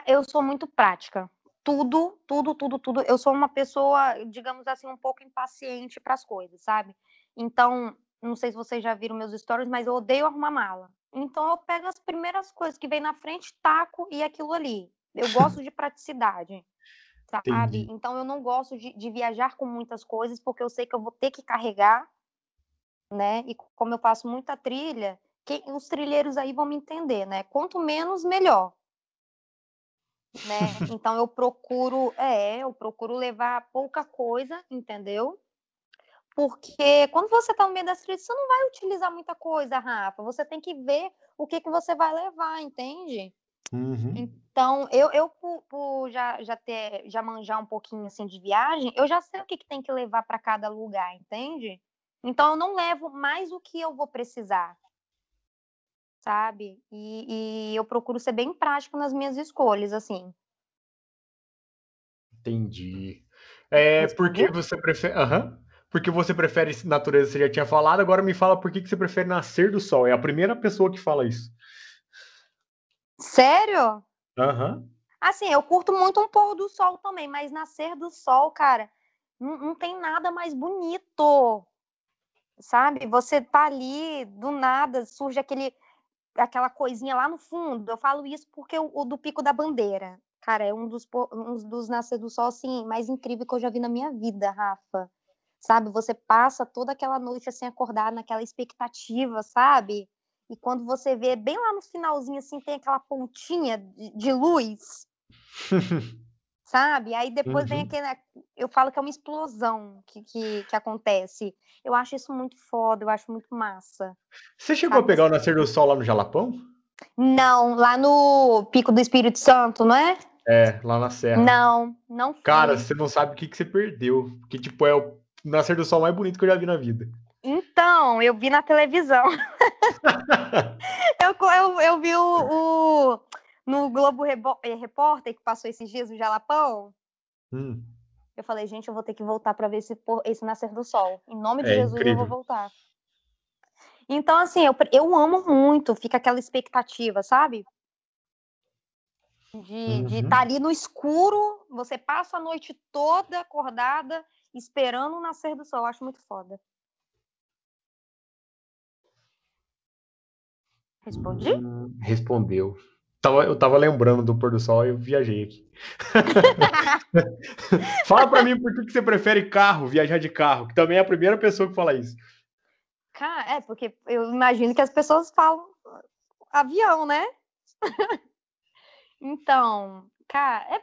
Speaker 2: Eu sou muito prática tudo, tudo, tudo, tudo. Eu sou uma pessoa, digamos assim, um pouco impaciente para as coisas, sabe? Então, não sei se vocês já viram meus stories, mas eu odeio arrumar mala. Então, eu pego as primeiras coisas que vem na frente, taco e aquilo ali. Eu gosto de praticidade, sabe? Entendi. Então, eu não gosto de, de viajar com muitas coisas, porque eu sei que eu vou ter que carregar, né? E como eu faço muita trilha, quem, os trilheiros aí vão me entender, né? Quanto menos, melhor né? Então eu procuro, é, eu procuro levar pouca coisa, entendeu? Porque quando você está no meio das trilhas, você não vai utilizar muita coisa, Rafa. Você tem que ver o que, que você vai levar, entende?
Speaker 1: Uhum.
Speaker 2: Então, eu, eu por, por, já, já ter, já manjar um pouquinho assim de viagem, eu já sei o que, que tem que levar para cada lugar, entende? Então, eu não levo mais o que eu vou precisar, sabe? E, e eu procuro ser bem prático nas minhas escolhas, assim.
Speaker 1: Entendi. É porque você prefere. Uhum. Porque você prefere natureza, você já tinha falado, agora me fala por que, que você prefere nascer do sol. É a primeira pessoa que fala isso.
Speaker 2: Sério?
Speaker 1: Aham. Uhum.
Speaker 2: Assim, eu curto muito um pôr do sol também, mas nascer do sol, cara, não, não tem nada mais bonito. Sabe? Você tá ali, do nada, surge aquele aquela coisinha lá no fundo. Eu falo isso porque o, o do Pico da Bandeira, cara, é um dos, um dos nascer do sol, assim, mais incrível que eu já vi na minha vida, Rafa. Sabe? Você passa toda aquela noite assim, acordado naquela expectativa, sabe? E quando você vê bem lá no finalzinho, assim, tem aquela pontinha de, de luz. sabe? Aí depois uhum. vem aquele. Eu falo que é uma explosão que, que, que, acontece. Eu acho isso muito foda, eu acho muito massa.
Speaker 1: Você chegou sabe? a pegar o nascer do sol lá no Jalapão?
Speaker 2: Não, lá no Pico do Espírito Santo, não é?
Speaker 1: É, lá na Serra.
Speaker 2: Não, não fui.
Speaker 1: Cara, você não sabe o que, que você perdeu. Que, tipo, é o nascer do sol mais bonito que eu já vi na vida.
Speaker 2: Então, eu vi na televisão. eu, eu, eu vi o, o no Globo eh, Repórter, que passou esses dias no Jalapão.
Speaker 1: Hum.
Speaker 2: Eu falei, gente, eu vou ter que voltar para ver esse, esse nascer do sol. Em nome de é Jesus, incrível. eu vou voltar. Então, assim, eu, eu amo muito, fica aquela expectativa, sabe? De uhum. estar tá ali no escuro, você passa a noite toda acordada, esperando o nascer do sol. Eu acho muito foda. Respondi? Hum,
Speaker 1: respondeu. Tava, eu tava lembrando do pôr do sol e eu viajei aqui. fala para mim por que você prefere carro, viajar de carro, que também é a primeira pessoa que fala isso.
Speaker 2: É, porque eu imagino que as pessoas falam avião, né? então, cara, é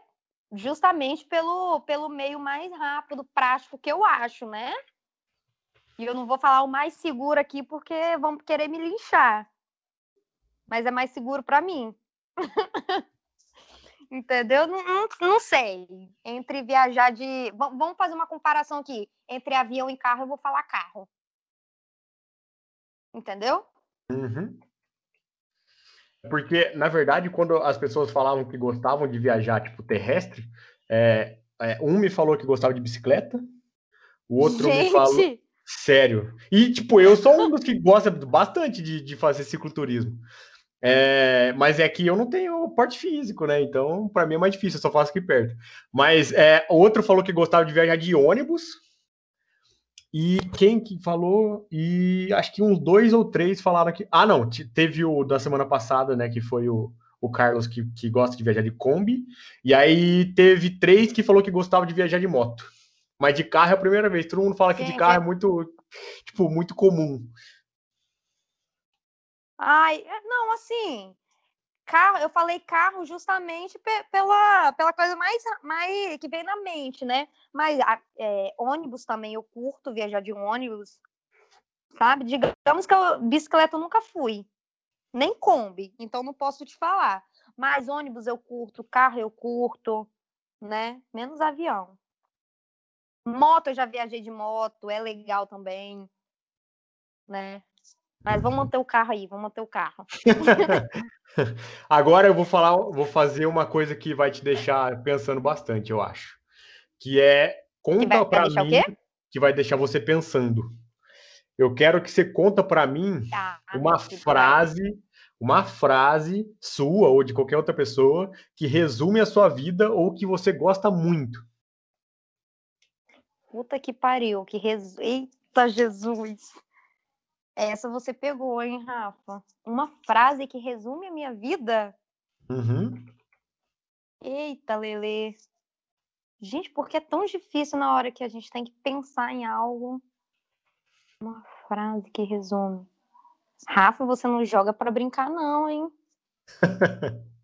Speaker 2: justamente pelo, pelo meio mais rápido, prático que eu acho, né? E eu não vou falar o mais seguro aqui porque vão querer me linchar mas é mais seguro para mim. Entendeu? Não, não, não, sei. Entre viajar de. Vamos fazer uma comparação aqui. Entre avião e carro, eu vou falar carro. Entendeu?
Speaker 1: Uhum. Porque, na verdade, quando as pessoas falavam que gostavam de viajar, tipo, terrestre, é, é, um me falou que gostava de bicicleta, o outro Gente. me falou. Sério. E, tipo, eu sou um dos que gosta bastante de, de fazer cicloturismo. É, mas é que eu não tenho porte físico, né? Então, para mim é mais difícil, eu só faço aqui perto. Mas é, outro falou que gostava de viajar de ônibus. E quem que falou? E acho que uns dois ou três falaram que. Ah, não, teve o da semana passada, né? Que foi o, o Carlos que, que gosta de viajar de Kombi. E aí teve três que falou que gostava de viajar de moto. Mas de carro é a primeira vez. Todo mundo fala que de carro é muito, tipo, muito comum.
Speaker 2: Ai, é, não, assim, carro, eu falei carro justamente pela, pela coisa mais, mais que vem na mente, né? Mas é, ônibus também eu curto viajar de ônibus, sabe? Digamos que eu, bicicleta eu nunca fui, nem Kombi, então não posso te falar. Mas ônibus eu curto, carro eu curto, né? Menos avião. Moto eu já viajei de moto, é legal também, né? Mas vamos manter o carro aí, vamos manter o carro.
Speaker 1: Agora eu vou falar, vou fazer uma coisa que vai te deixar pensando bastante, eu acho. Que é conta para mim, que vai deixar você pensando. Eu quero que você conta para mim tá, uma frase, uma frase sua ou de qualquer outra pessoa que resume a sua vida ou que você gosta muito.
Speaker 2: Puta que pariu, que res... Eita Jesus. Essa você pegou, hein, Rafa? Uma frase que resume a minha vida?
Speaker 1: Uhum.
Speaker 2: Eita, Lele. Gente, por que é tão difícil na hora que a gente tem que pensar em algo? Uma frase que resume. Rafa, você não joga para brincar, não, hein?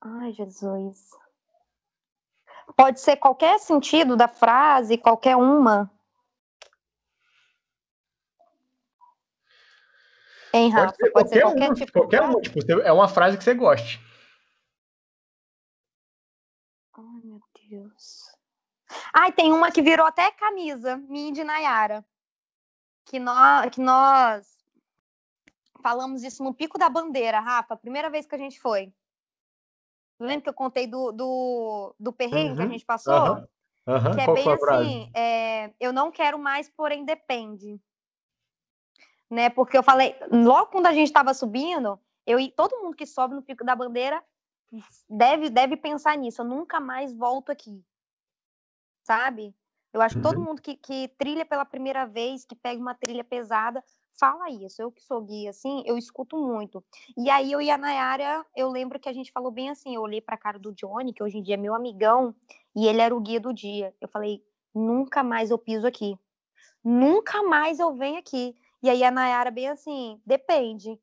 Speaker 2: Ai, Jesus. Pode ser qualquer sentido da frase, qualquer uma. Em Rafa, pode ser, pode ser qualquer,
Speaker 1: tipo, qualquer um, tipo, é uma frase que você goste.
Speaker 2: Ai, meu Deus. Ai, tem uma que virou até camisa, minha de Nayara. Que nós, que nós falamos isso no Pico da Bandeira, Rafa, primeira vez que a gente foi. Lembra que eu contei do, do, do perrengue uhum, que a uhum, gente passou? Uhum, uhum, que é bem assim, é, eu não quero mais, porém depende. Né? Porque eu falei, logo quando a gente estava subindo, eu e todo mundo que sobe no Pico da Bandeira deve, deve pensar nisso. Eu nunca mais volto aqui. Sabe? Eu acho que todo uhum. mundo que, que trilha pela primeira vez, que pega uma trilha pesada, fala isso. Eu que sou guia, assim, eu escuto muito. E aí eu e a Nayara, eu lembro que a gente falou bem assim, eu olhei pra cara do Johnny, que hoje em dia é meu amigão, e ele era o guia do dia. Eu falei, nunca mais eu piso aqui. Nunca mais eu venho aqui. E aí a Nayara bem assim, depende,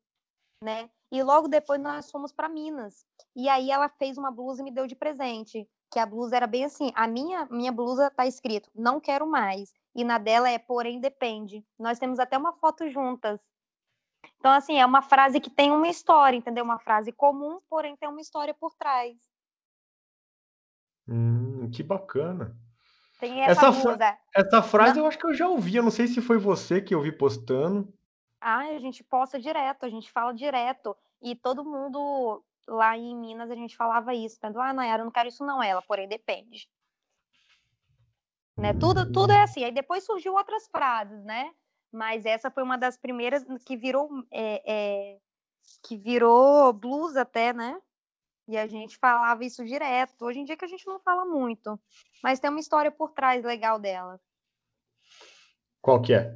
Speaker 2: né? E logo depois nós fomos para Minas. E aí ela fez uma blusa e me deu de presente, que a blusa era bem assim, a minha minha blusa tá escrito: "Não quero mais" e na dela é porém depende. Nós temos até uma foto juntas. Então, assim, é uma frase que tem uma história, entendeu? Uma frase comum, porém tem uma história por trás.
Speaker 1: Hum, que bacana.
Speaker 2: Tem essa, essa, fra
Speaker 1: essa frase não. eu acho que eu já ouvi, eu não sei se foi você que eu vi postando.
Speaker 2: Ah, a gente posta direto, a gente fala direto. E todo mundo lá em Minas a gente falava isso, tá? Ah, Nayara, eu não quero isso não, ela, porém depende. Né? Tudo, tudo é assim. Aí depois surgiu outras frases, né? Mas essa foi uma das primeiras que virou é, é, que virou blues até, né? E a gente falava isso direto. Hoje em dia que a gente não fala muito, mas tem uma história por trás legal dela.
Speaker 1: Qual que é?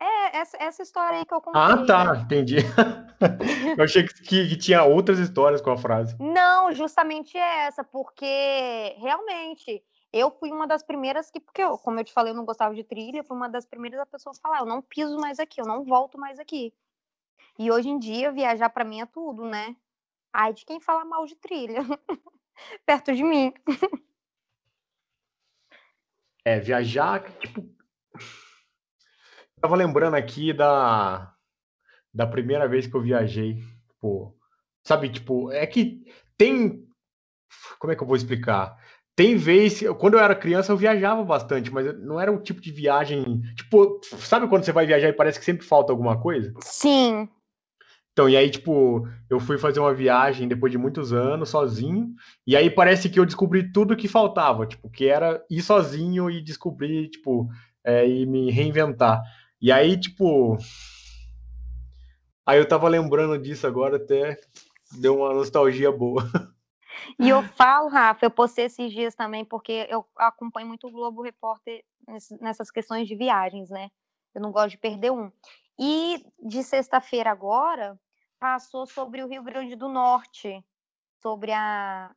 Speaker 2: É, essa, essa história aí que eu contei.
Speaker 1: Ah, tá, né? entendi. eu achei que, que, tinha outras histórias com a frase.
Speaker 2: Não, justamente essa, porque realmente eu fui uma das primeiras que, porque eu, como eu te falei, eu não gostava de trilha, fui uma das primeiras a pessoas falar, eu não piso mais aqui, eu não volto mais aqui. E hoje em dia, viajar para mim é tudo, né? Ai de quem fala mal de trilha, perto de mim.
Speaker 1: É, viajar, tipo... Tava lembrando aqui da, da primeira vez que eu viajei, tipo, sabe, tipo, é que tem... Como é que eu vou explicar? Tem vez, quando eu era criança, eu viajava bastante, mas não era o tipo de viagem. Tipo, sabe quando você vai viajar e parece que sempre falta alguma coisa?
Speaker 2: Sim.
Speaker 1: Então, e aí, tipo, eu fui fazer uma viagem depois de muitos anos, sozinho, e aí parece que eu descobri tudo que faltava, tipo, que era ir sozinho e descobrir, tipo, é, e me reinventar. E aí, tipo. Aí eu tava lembrando disso agora, até deu uma nostalgia boa.
Speaker 2: E eu falo, Rafa, eu postei esses dias também, porque eu acompanho muito o Globo Repórter nessas questões de viagens, né? Eu não gosto de perder um. E de sexta-feira agora, passou sobre o Rio Grande do Norte, sobre a,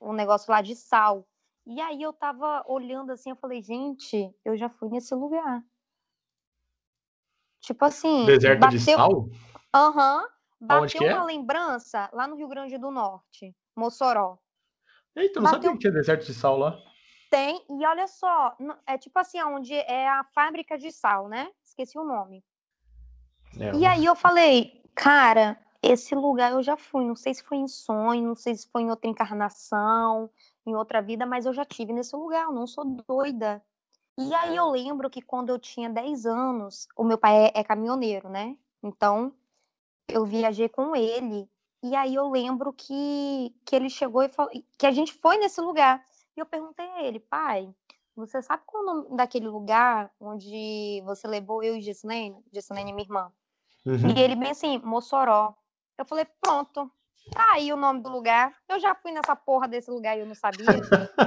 Speaker 2: o negócio lá de sal. E aí eu tava olhando assim, eu falei, gente, eu já fui nesse lugar. Tipo assim.
Speaker 1: Deserto bateu... de sal?
Speaker 2: Aham. Uhum, bateu uma é? lembrança lá no Rio Grande do Norte. Mossoró.
Speaker 1: Eita, não Bateu... sabia que tinha deserto de sal lá.
Speaker 2: Tem, e olha só, é tipo assim, onde é a fábrica de sal, né? Esqueci o nome. É, e aí eu falei, cara, esse lugar eu já fui, não sei se foi em sonho, não sei se foi em outra encarnação, em outra vida, mas eu já tive nesse lugar, eu não sou doida. E aí eu lembro que quando eu tinha 10 anos, o meu pai é, é caminhoneiro, né? Então, eu viajei com ele e aí eu lembro que, que ele chegou e falou que a gente foi nesse lugar. E eu perguntei a ele, pai, você sabe qual é o nome daquele lugar onde você levou eu e Gisselene? Gisselene minha irmã. Uhum. E ele bem assim, Mossoró. Eu falei, pronto, tá aí o nome do lugar. Eu já fui nessa porra desse lugar e eu não sabia.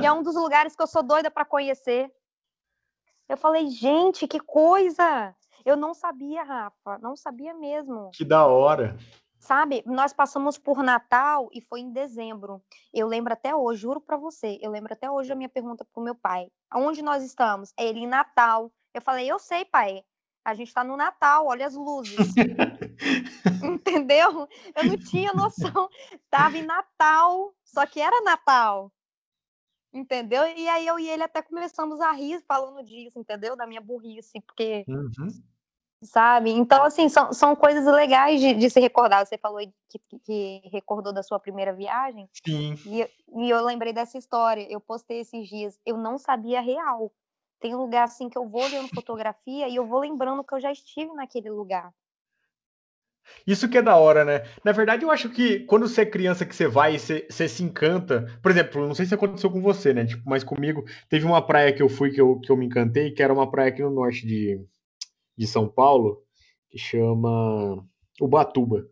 Speaker 2: e é um dos lugares que eu sou doida para conhecer. Eu falei, gente, que coisa! Eu não sabia, Rafa, não sabia mesmo.
Speaker 1: Que da hora.
Speaker 2: Sabe, nós passamos por Natal e foi em dezembro. Eu lembro até hoje, juro para você, eu lembro até hoje a minha pergunta pro meu pai. Aonde nós estamos? É ele em Natal. Eu falei, eu sei, pai. A gente está no Natal, olha as luzes. Entendeu? Eu não tinha noção. Tava em Natal, só que era Natal. Entendeu? E aí eu e ele até começamos a rir falando disso, entendeu? Da minha burrice, porque
Speaker 1: uhum.
Speaker 2: sabe? Então, assim, são, são coisas legais de, de se recordar. Você falou que, que, recordou da sua primeira viagem.
Speaker 1: Sim.
Speaker 2: E, e eu lembrei dessa história. Eu postei esses dias. Eu não sabia real. Tem lugar assim que eu vou olhando fotografia e eu vou lembrando que eu já estive naquele lugar.
Speaker 1: Isso que é da hora, né? Na verdade, eu acho que quando você é criança que você vai e você, você se encanta. Por exemplo, não sei se aconteceu com você, né? Tipo, mas comigo, teve uma praia que eu fui que eu, que eu me encantei, que era uma praia aqui no norte de, de São Paulo, que chama Ubatuba.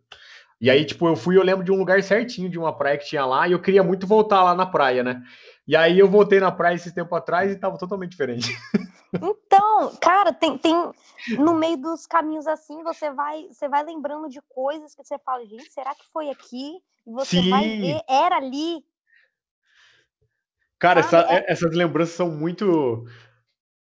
Speaker 1: E aí, tipo, eu fui, eu lembro de um lugar certinho de uma praia que tinha lá, e eu queria muito voltar lá na praia, né? E aí eu voltei na praia esse tempo atrás e tava totalmente diferente.
Speaker 2: Então, cara, tem, tem no meio dos caminhos assim, você vai, você vai lembrando de coisas que você fala, gente, será que foi aqui? E você Sim. vai ver, era ali.
Speaker 1: Cara, essa, é... essas lembranças são muito.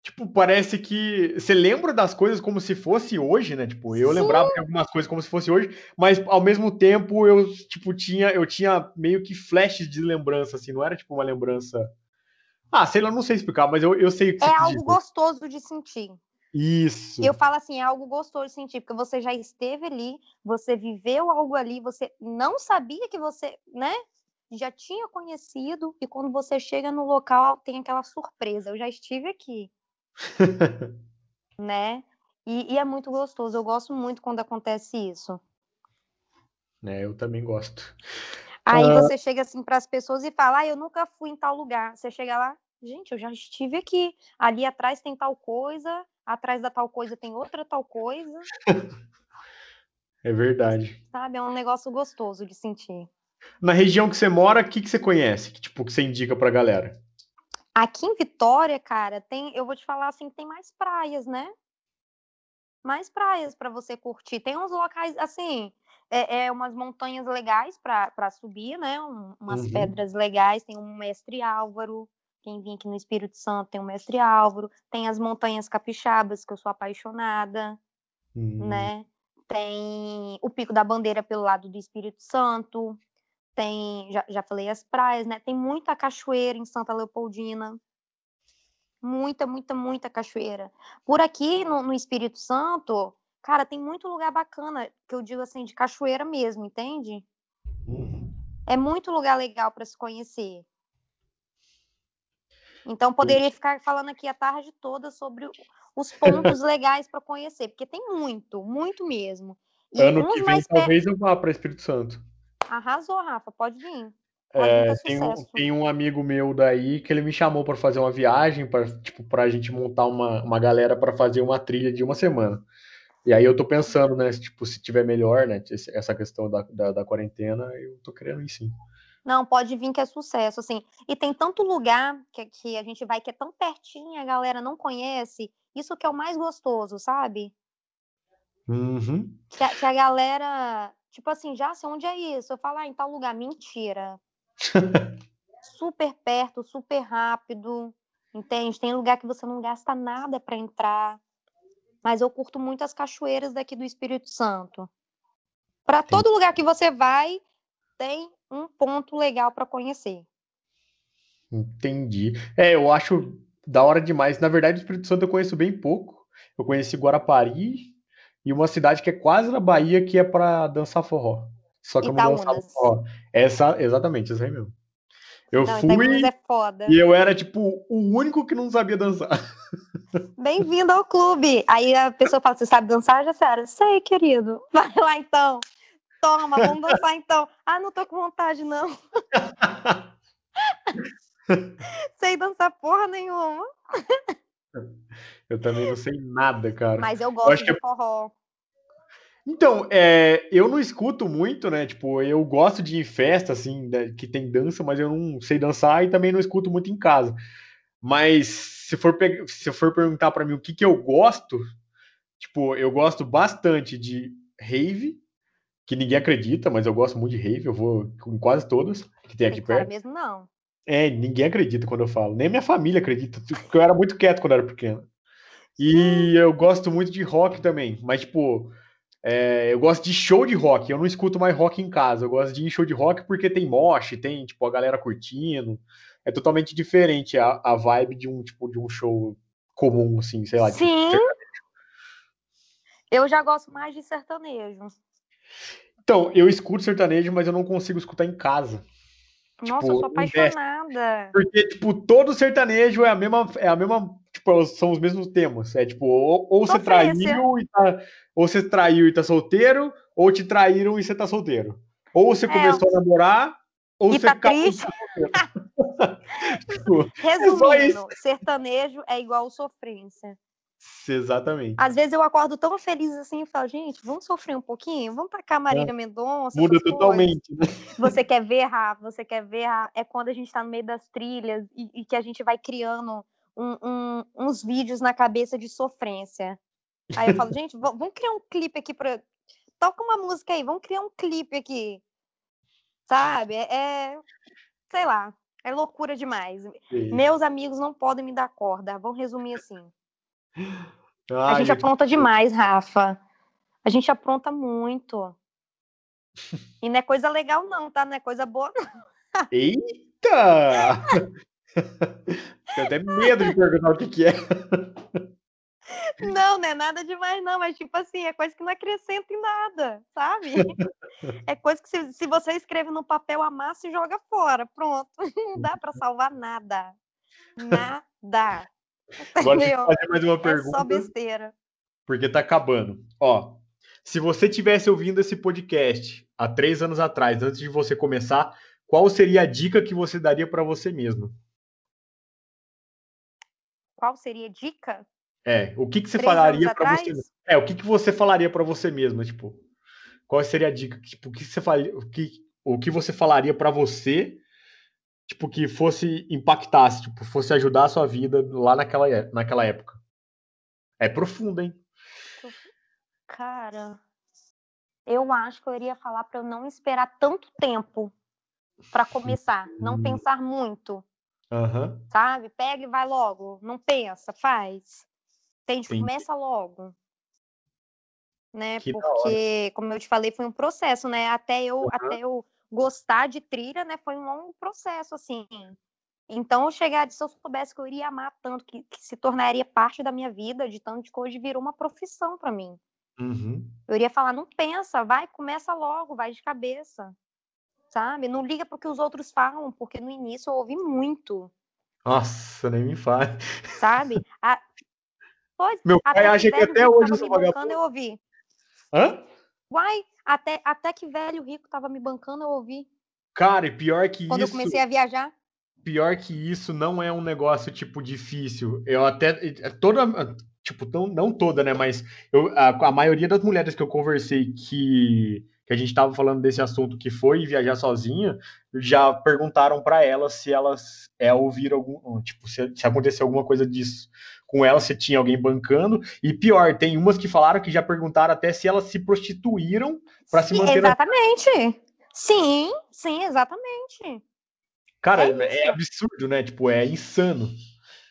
Speaker 1: Tipo, parece que você lembra das coisas como se fosse hoje, né? Tipo, eu Sim. lembrava de algumas coisas como se fosse hoje, mas ao mesmo tempo eu, tipo, tinha, eu tinha meio que flashes de lembrança, assim, não era tipo uma lembrança ah, sei lá, não sei explicar, mas eu, eu sei o
Speaker 2: que É algo diz. gostoso de sentir.
Speaker 1: Isso.
Speaker 2: Eu falo assim, é algo gostoso de sentir, porque você já esteve ali, você viveu algo ali, você não sabia que você, né? Já tinha conhecido, e quando você chega no local, tem aquela surpresa. Eu já estive aqui. né? E, e, é muito gostoso. Eu gosto muito quando acontece isso.
Speaker 1: É, eu também gosto.
Speaker 2: Aí uh... você chega assim para as pessoas e fala: ah, eu nunca fui em tal lugar. Você chega lá, gente, eu já estive aqui. Ali atrás tem tal coisa, atrás da tal coisa tem outra tal coisa.
Speaker 1: É verdade.
Speaker 2: Sabe, é um negócio gostoso de sentir.
Speaker 1: Na região que você mora, o que, que você conhece? Que, tipo, que você indica pra galera?
Speaker 2: Aqui em Vitória, cara, tem, eu vou te falar assim, tem mais praias, né? Mais praias para você curtir. Tem uns locais, assim, é, é umas montanhas legais para subir, né? Um, umas uhum. pedras legais. Tem um mestre Álvaro. Quem vem aqui no Espírito Santo tem o mestre Álvaro. Tem as montanhas capixabas, que eu sou apaixonada, uhum. né? Tem o Pico da Bandeira pelo lado do Espírito Santo. Tem, já, já falei as praias, né? Tem muita cachoeira em Santa Leopoldina. Muita, muita, muita cachoeira. Por aqui no, no Espírito Santo, Cara, tem muito lugar bacana, que eu digo assim, de cachoeira mesmo, entende? Uhum. É muito lugar legal para se conhecer. Então, poderia ficar falando aqui a tarde toda sobre os pontos legais para conhecer, porque tem muito, muito mesmo.
Speaker 1: E ano que vem, talvez eu vá para Espírito Santo.
Speaker 2: Arrasou, Rafa, pode vir.
Speaker 1: é, tem, um, tem, um, amigo meu daí que ele me chamou para fazer uma viagem, para tipo, a gente montar uma, uma galera para fazer uma trilha de uma semana. E aí eu tô pensando, né, tipo, se tiver melhor, né, essa questão da, da, da quarentena, eu tô querendo ir sim.
Speaker 2: Não, pode vir que é sucesso, assim. E tem tanto lugar que, que a gente vai que é tão pertinho, a galera não conhece. Isso que é o mais gostoso, sabe?
Speaker 1: Uhum.
Speaker 2: Que, a, que a galera, tipo assim, já sei onde é isso. Eu falo, ah, em tal lugar. Mentira. super perto, super rápido. Entende? Tem lugar que você não gasta nada para entrar mas eu curto muito as cachoeiras daqui do Espírito Santo. Para todo lugar que você vai, tem um ponto legal para conhecer.
Speaker 1: Entendi. É, eu acho da hora demais. Na verdade, o Espírito Santo eu conheço bem pouco. Eu conheci Guarapari e uma cidade que é quase na Bahia, que é para dançar forró. Só que Itaúnas. eu não dançava forró. Essa, exatamente, essa aí mesmo. Eu não, fui é e eu era tipo o único que não sabia dançar.
Speaker 2: Bem-vindo ao clube. Aí a pessoa fala: Você sabe dançar? Já sério, sei, querido. Vai lá então. Toma, vamos dançar então. Ah, não tô com vontade, não. sei dançar porra nenhuma.
Speaker 1: Eu também não sei nada, cara.
Speaker 2: Mas eu gosto eu de que... forró.
Speaker 1: Então, é, eu não escuto muito, né? Tipo, eu gosto de festa, assim, né, que tem dança, mas eu não sei dançar e também não escuto muito em casa. Mas se for, se for perguntar para mim o que, que eu gosto, tipo, eu gosto bastante de rave, que ninguém acredita, mas eu gosto muito de rave, eu vou em quase todas que tem aqui perto.
Speaker 2: mesmo não.
Speaker 1: É, ninguém acredita quando eu falo, nem minha família acredita, porque eu era muito quieto quando eu era pequeno. E eu gosto muito de rock também, mas tipo, é, eu gosto de show de rock, eu não escuto mais rock em casa. Eu gosto de show de rock porque tem mosh, tem tipo a galera curtindo. É totalmente diferente a, a vibe de um tipo de um show comum, assim, sei lá.
Speaker 2: Sim. Eu já gosto mais de sertanejo.
Speaker 1: Então, eu escuto sertanejo, mas eu não consigo escutar em casa.
Speaker 2: Nossa, tipo, eu sou apaixonada.
Speaker 1: Porque, tipo, todo sertanejo é a mesma, é a mesma, tipo, são os mesmos temas. É tipo, ou, ou você traiu e tá, ou você traiu e tá solteiro, ou te traíram e você tá solteiro. Ou você é, começou a namorar, ou
Speaker 2: e
Speaker 1: você
Speaker 2: tá triste. tipo, é Resumindo, é sertanejo é igual sofrência.
Speaker 1: Exatamente.
Speaker 2: Às vezes eu acordo tão feliz assim e falo, gente, vamos sofrer um pouquinho? Vamos tacar Marília é. Mendonça?
Speaker 1: Muda totalmente. Né?
Speaker 2: Você quer ver, Rafa? Você quer ver? Rafa? É quando a gente tá no meio das trilhas e, e que a gente vai criando um, um, uns vídeos na cabeça de sofrência. Aí eu falo, gente, vamos criar um clipe aqui para Toca uma música aí, vamos criar um clipe aqui. Sabe? É, é sei lá, é loucura demais. Sim. Meus amigos não podem me dar corda. Vamos resumir assim. Ai, a gente apronta demais, Rafa. A gente apronta muito. E não é coisa legal, não, tá? Não é coisa boa, não.
Speaker 1: Eita! Tenho até medo de perguntar o que, que é.
Speaker 2: Não, não é nada demais, não, mas tipo assim, é coisa que não acrescenta em nada, sabe? É coisa que se, se você escreve no papel, amassa e joga fora. Pronto. Não dá para salvar nada. Nada.
Speaker 1: Agora deixa eu fazer mais uma pergunta.
Speaker 2: É só besteira.
Speaker 1: Porque tá acabando. Ó, se você tivesse ouvindo esse podcast há três anos atrás, antes de você começar, qual seria a dica que você daria para você mesmo?
Speaker 2: Qual seria a dica?
Speaker 1: É, o que, que você três falaria para você? É, o que, que você falaria para você mesmo, tipo? Qual seria a dica? Tipo, o que você faria, o que, o que você falaria para você tipo, que fosse impactasse, tipo, fosse ajudar a sua vida lá naquela, naquela época. É profundo, hein?
Speaker 2: Cara, eu acho que eu iria falar para eu não esperar tanto tempo para começar, não hum. pensar muito.
Speaker 1: Uhum.
Speaker 2: Sabe? Pega e vai logo, não pensa, faz. Tem, começa logo. Né? Que Porque, como eu te falei, foi um processo, né? Até eu, uhum. até eu gostar de trilha, né, foi um longo processo, assim. Então, eu chegar, se eu soubesse que eu iria amar tanto, que, que se tornaria parte da minha vida, de tanto que hoje virou uma profissão para mim.
Speaker 1: Uhum.
Speaker 2: Eu iria falar, não pensa, vai, começa logo, vai de cabeça, sabe? Não liga para o que os outros falam, porque no início eu ouvi muito.
Speaker 1: Nossa, nem me fale.
Speaker 2: Sabe? A...
Speaker 1: Pois, Meu pai acha que até hoje eu sou vagabundo.
Speaker 2: Eu ouvi.
Speaker 1: Hã?
Speaker 2: Uai, até, até que velho rico tava me bancando, eu ouvi.
Speaker 1: Cara, e pior que
Speaker 2: Quando
Speaker 1: isso.
Speaker 2: Quando eu comecei a viajar.
Speaker 1: Pior que isso não é um negócio, tipo, difícil. Eu até. É toda. Tipo, não, não toda, né? Mas eu, a, a maioria das mulheres que eu conversei que, que a gente tava falando desse assunto que foi viajar sozinha, já perguntaram para elas se elas é, ouviram algum. Tipo, se, se aconteceu alguma coisa disso com ela se tinha alguém bancando. E pior, tem umas que falaram que já perguntaram até se elas se prostituíram para se manter.
Speaker 2: Exatamente. Na... Sim, sim, exatamente.
Speaker 1: Cara, é, é, absurdo, né? Tipo, é insano.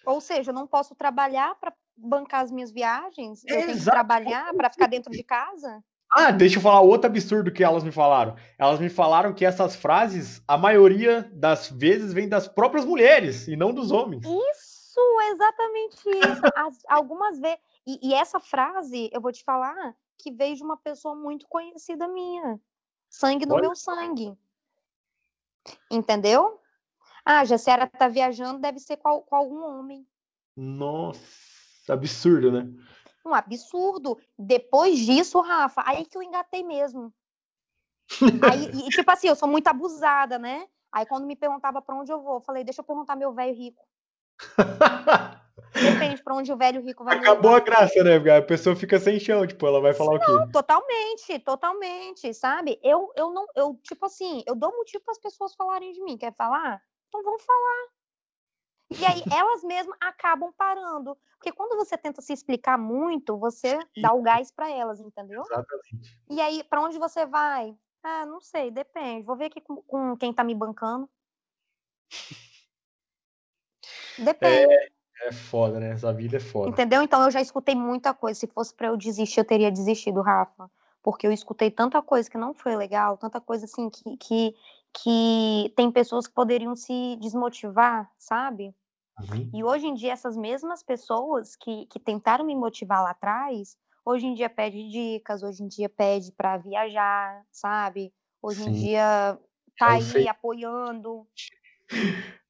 Speaker 2: Ou seja, eu não posso trabalhar para bancar as minhas viagens, eu tenho que trabalhar para ficar dentro de casa.
Speaker 1: Ah, deixa eu falar outro absurdo que elas me falaram. Elas me falaram que essas frases, a maioria das vezes, vem das próprias mulheres e não dos homens.
Speaker 2: Isso exatamente isso. As, algumas vezes. E, e, essa frase, eu vou te falar, que veio de uma pessoa muito conhecida minha. Sangue do Olha. meu sangue. Entendeu? Ah, Jaciara tá viajando, deve ser com, com algum homem.
Speaker 1: Nossa, absurdo, né?
Speaker 2: Um absurdo. Depois disso, Rafa, aí que eu engatei mesmo. aí, e, tipo assim, eu sou muito abusada, né? Aí quando me perguntava para onde eu vou, eu falei, deixa eu perguntar meu velho rico. Depende pra onde o velho rico vai
Speaker 1: Acabou a graça, né? A pessoa fica sem chão, tipo, ela vai falar não, o quê? Não,
Speaker 2: totalmente, totalmente, sabe? Eu, eu não, eu, tipo assim, eu dou motivo para as pessoas falarem de mim. Quer falar? Então vão falar. E aí elas mesmas acabam parando. Porque quando você tenta se explicar muito, você Sim. dá o gás para elas, entendeu?
Speaker 1: Exatamente.
Speaker 2: E aí, para onde você vai? Ah, não sei, depende. Vou ver aqui com, com quem tá me bancando. Depende.
Speaker 1: É, é foda, né? Essa vida é foda.
Speaker 2: Entendeu? Então eu já escutei muita coisa. Se fosse para eu desistir, eu teria desistido, Rafa. Porque eu escutei tanta coisa que não foi legal, tanta coisa assim que, que, que tem pessoas que poderiam se desmotivar, sabe?
Speaker 1: Uhum.
Speaker 2: E hoje em dia, essas mesmas pessoas que, que tentaram me motivar lá atrás, hoje em dia pede dicas, hoje em dia pede para viajar, sabe? Hoje Sim. em dia tá aí apoiando.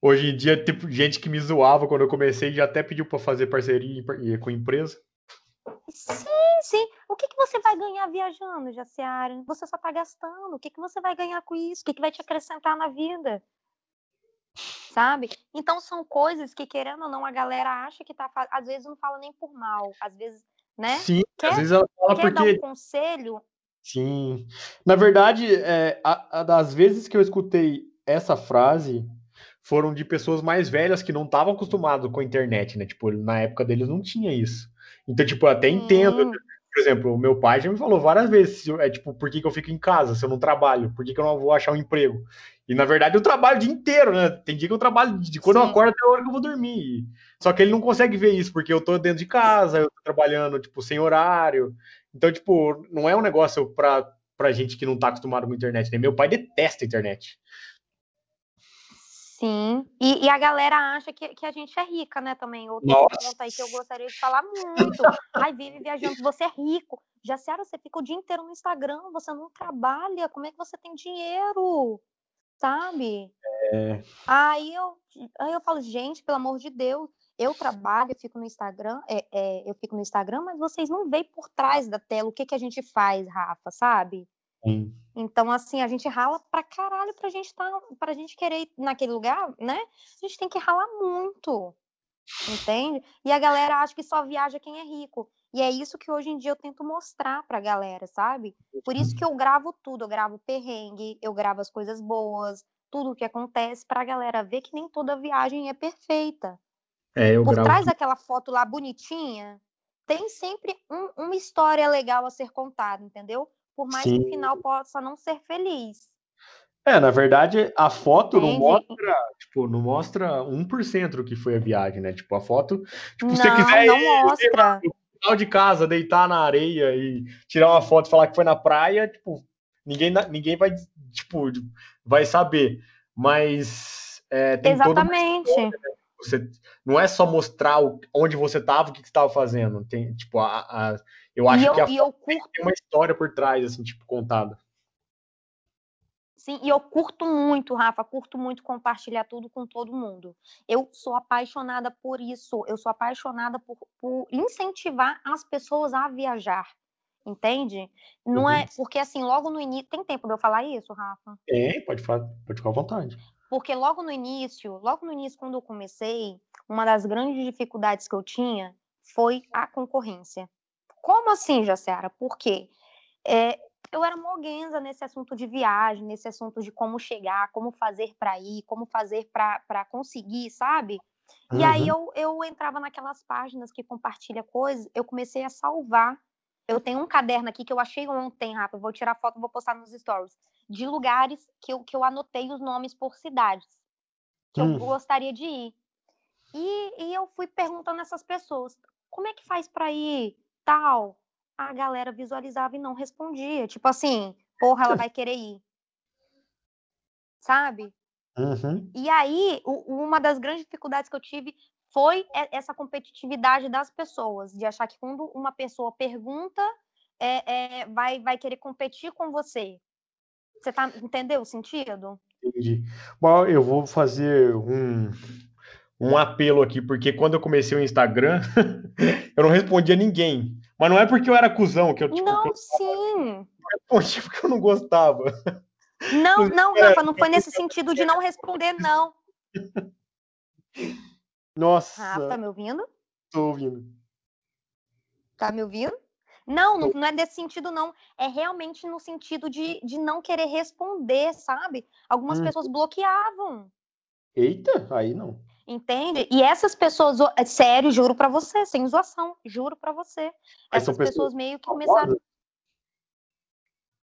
Speaker 1: Hoje em dia, tipo, gente que me zoava quando eu comecei já até pediu para fazer parceria com empresa.
Speaker 2: Sim, sim. O que, que você vai ganhar viajando, Jaciara? Você só tá gastando. O que, que você vai ganhar com isso? O que, que vai te acrescentar na vida? Sabe? Então são coisas que, querendo ou não, a galera acha que tá. Às vezes não fala nem por mal. Às vezes, né?
Speaker 1: Sim, quer, às vezes ela fala
Speaker 2: quer
Speaker 1: porque.
Speaker 2: dar um conselho.
Speaker 1: Sim. Na verdade, é, a, a das vezes que eu escutei essa frase, foram de pessoas mais velhas que não estavam acostumadas com a internet, né? Tipo, na época deles não tinha isso. Então, tipo, eu até entendo. Hum. Por exemplo, o meu pai já me falou várias vezes, é tipo, por que, que eu fico em casa se eu não trabalho? Por que, que eu não vou achar um emprego? E na verdade eu trabalho o dia inteiro, né? Tem dia que eu trabalho de quando Sim. eu acordo até a hora que eu vou dormir. Só que ele não consegue ver isso, porque eu tô dentro de casa, eu tô trabalhando, tipo, sem horário. Então, tipo, não é um negócio pra, pra gente que não tá acostumado com a internet, né? Meu pai detesta a internet.
Speaker 2: Sim, e, e, a galera acha que, que a gente é rica, né, também. Outro ponto aí que eu gostaria de falar muito. Ai, vive viajando, você é rico. Já Jaciara, você fica o dia inteiro no Instagram, você não trabalha, como é que você tem dinheiro? Sabe? É... Aí, eu, aí eu falo, gente, pelo amor de Deus, eu trabalho, eu fico no Instagram, é, é, eu fico no Instagram, mas vocês não veem por trás da tela o que, que a gente faz, Rafa, sabe? Sim. Então, assim, a gente rala pra caralho pra gente tá, pra gente querer ir naquele lugar, né? A gente tem que ralar muito. Entende? E a galera acha que só viaja quem é rico. E é isso que hoje em dia eu tento mostrar pra galera, sabe? Por isso que eu gravo tudo, eu gravo perrengue, eu gravo as coisas boas, tudo o que acontece pra galera ver que nem toda viagem é perfeita.
Speaker 1: É, eu
Speaker 2: Por
Speaker 1: gravo...
Speaker 2: trás daquela foto lá bonitinha, tem sempre um, uma história legal a ser contada, entendeu? Por mais Sim. que o final possa não ser feliz.
Speaker 1: É, na verdade, a foto Entende? não mostra, tipo, não mostra 1% do que foi a viagem, né? Tipo, a foto, tipo,
Speaker 2: não,
Speaker 1: se você quiser
Speaker 2: não ir, mostra.
Speaker 1: no final de casa, deitar na areia e tirar uma foto e falar que foi na praia, tipo, ninguém, ninguém vai, tipo, vai saber. Mas é, tem
Speaker 2: Exatamente.
Speaker 1: História, né? Você não é só mostrar onde você estava, o que, você estava fazendo. Tem, tipo, a, a eu acho eu, que a
Speaker 2: foto
Speaker 1: curto... tem uma história por trás, assim, tipo, contada.
Speaker 2: Sim, e eu curto muito, Rafa, curto muito compartilhar tudo com todo mundo. Eu sou apaixonada por isso, eu sou apaixonada por, por incentivar as pessoas a viajar, entende? Não é, uhum. é porque assim, logo no início, tem tempo de eu falar isso, Rafa?
Speaker 1: Tem, pode falar, pode ficar à vontade.
Speaker 2: Porque logo no início, logo no início quando eu comecei, uma das grandes dificuldades que eu tinha foi a concorrência. Como assim, Jaciara? Por quê? É, eu era moguenza nesse assunto de viagem, nesse assunto de como chegar, como fazer para ir, como fazer para conseguir, sabe? E uhum. aí eu, eu entrava naquelas páginas que compartilha coisas, eu comecei a salvar. Eu tenho um caderno aqui que eu achei ontem, Rafa, vou tirar foto, vou postar nos stories, de lugares que eu, que eu anotei os nomes por cidades que eu gostaria de ir. E, e eu fui perguntando a essas pessoas, como é que faz para ir tal, a galera visualizava e não respondia. Tipo assim, porra, ela vai querer ir. Sabe?
Speaker 1: Uhum.
Speaker 2: E aí, uma das grandes dificuldades que eu tive foi essa competitividade das pessoas, de achar que quando uma pessoa pergunta, é, é, vai, vai querer competir com você. Você tá, entendeu o sentido?
Speaker 1: Entendi. Bom, eu vou fazer um, um apelo aqui, porque quando eu comecei o Instagram, eu não respondia ninguém. Mas não é porque eu era cuzão que eu tipo,
Speaker 2: Não,
Speaker 1: eu,
Speaker 2: sim.
Speaker 1: Eu respondia porque eu não gostava.
Speaker 2: Não, não, Rafa, não foi nesse sentido de não responder, não.
Speaker 1: Nossa.
Speaker 2: Rafa, tá me ouvindo?
Speaker 1: Tô ouvindo.
Speaker 2: Tá me ouvindo? Não, não, não, é desse sentido, não. É realmente no sentido de, de não querer responder, sabe? Algumas hum. pessoas bloqueavam.
Speaker 1: Eita, aí não.
Speaker 2: Entende? E essas pessoas, é sério, juro para você, sem zoação, juro para você. Essas pessoas, pessoas, meio que começaram.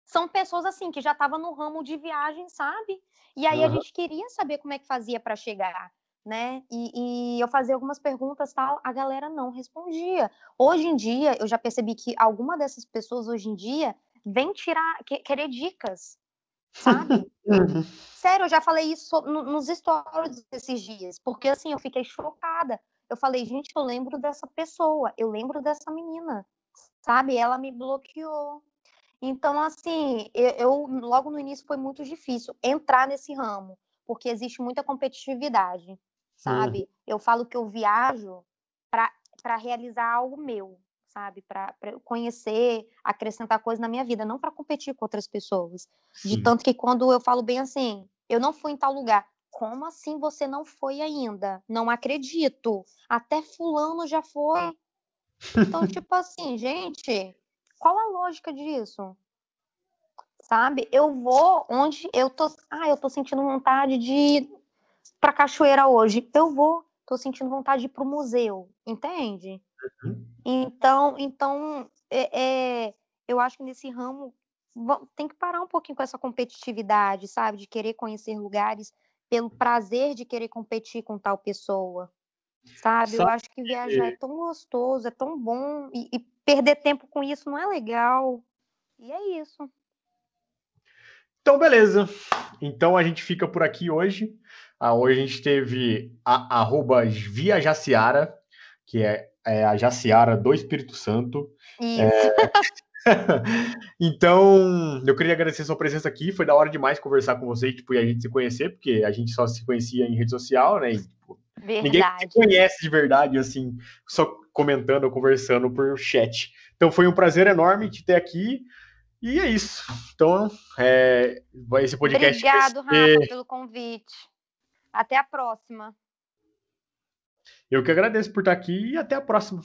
Speaker 2: São pessoas assim que já estavam no ramo de viagem, sabe? E aí uhum. a gente queria saber como é que fazia para chegar, né? E, e, eu fazia algumas perguntas tal, a galera não respondia. Hoje em dia, eu já percebi que alguma dessas pessoas hoje em dia vem tirar, que, querer dicas, sabe? Uhum. Sério, eu já falei isso nos stories esses dias, porque assim, eu fiquei chocada. Eu falei, gente, eu lembro dessa pessoa, eu lembro dessa menina, sabe? Ela me bloqueou. Então, assim, eu, eu, logo no início foi muito difícil entrar nesse ramo, porque existe muita competitividade, sabe? Uhum. Eu falo que eu viajo para realizar algo meu, sabe? Para conhecer, acrescentar coisas na minha vida, não para competir com outras pessoas. Sim. De tanto que quando eu falo bem assim, eu não fui em tal lugar. Como assim você não foi ainda? Não acredito. Até fulano já foi. Então, tipo assim, gente, qual a lógica disso? Sabe? Eu vou onde eu tô. Ah, eu tô sentindo vontade de ir pra cachoeira hoje. Eu vou. Tô sentindo vontade de ir pro museu. Entende? Uhum. Então, então é, é, eu acho que nesse ramo tem que parar um pouquinho com essa competitividade, sabe? De querer conhecer lugares pelo prazer de querer competir com tal pessoa. Sabe? Sabe? Eu acho que viajar é tão gostoso, é tão bom, e, e perder tempo com isso não é legal. E é isso.
Speaker 1: Então, beleza. Então a gente fica por aqui hoje. Ah, hoje a gente teve a arroba Via Jaciara, que é, é, a Jaciara do Espírito Santo. Isso. É... então, eu queria agradecer a sua presença aqui. Foi da hora demais conversar com você tipo, e a gente se conhecer, porque a gente só se conhecia em rede social, né? E, tipo, ninguém se conhece de verdade, assim, só comentando ou conversando por chat. Então foi um prazer enorme te ter aqui. E é isso. Então, é, esse podcast.
Speaker 2: Obrigado. Rafa, pelo convite. Até a próxima.
Speaker 1: Eu que agradeço por estar aqui e até a próxima.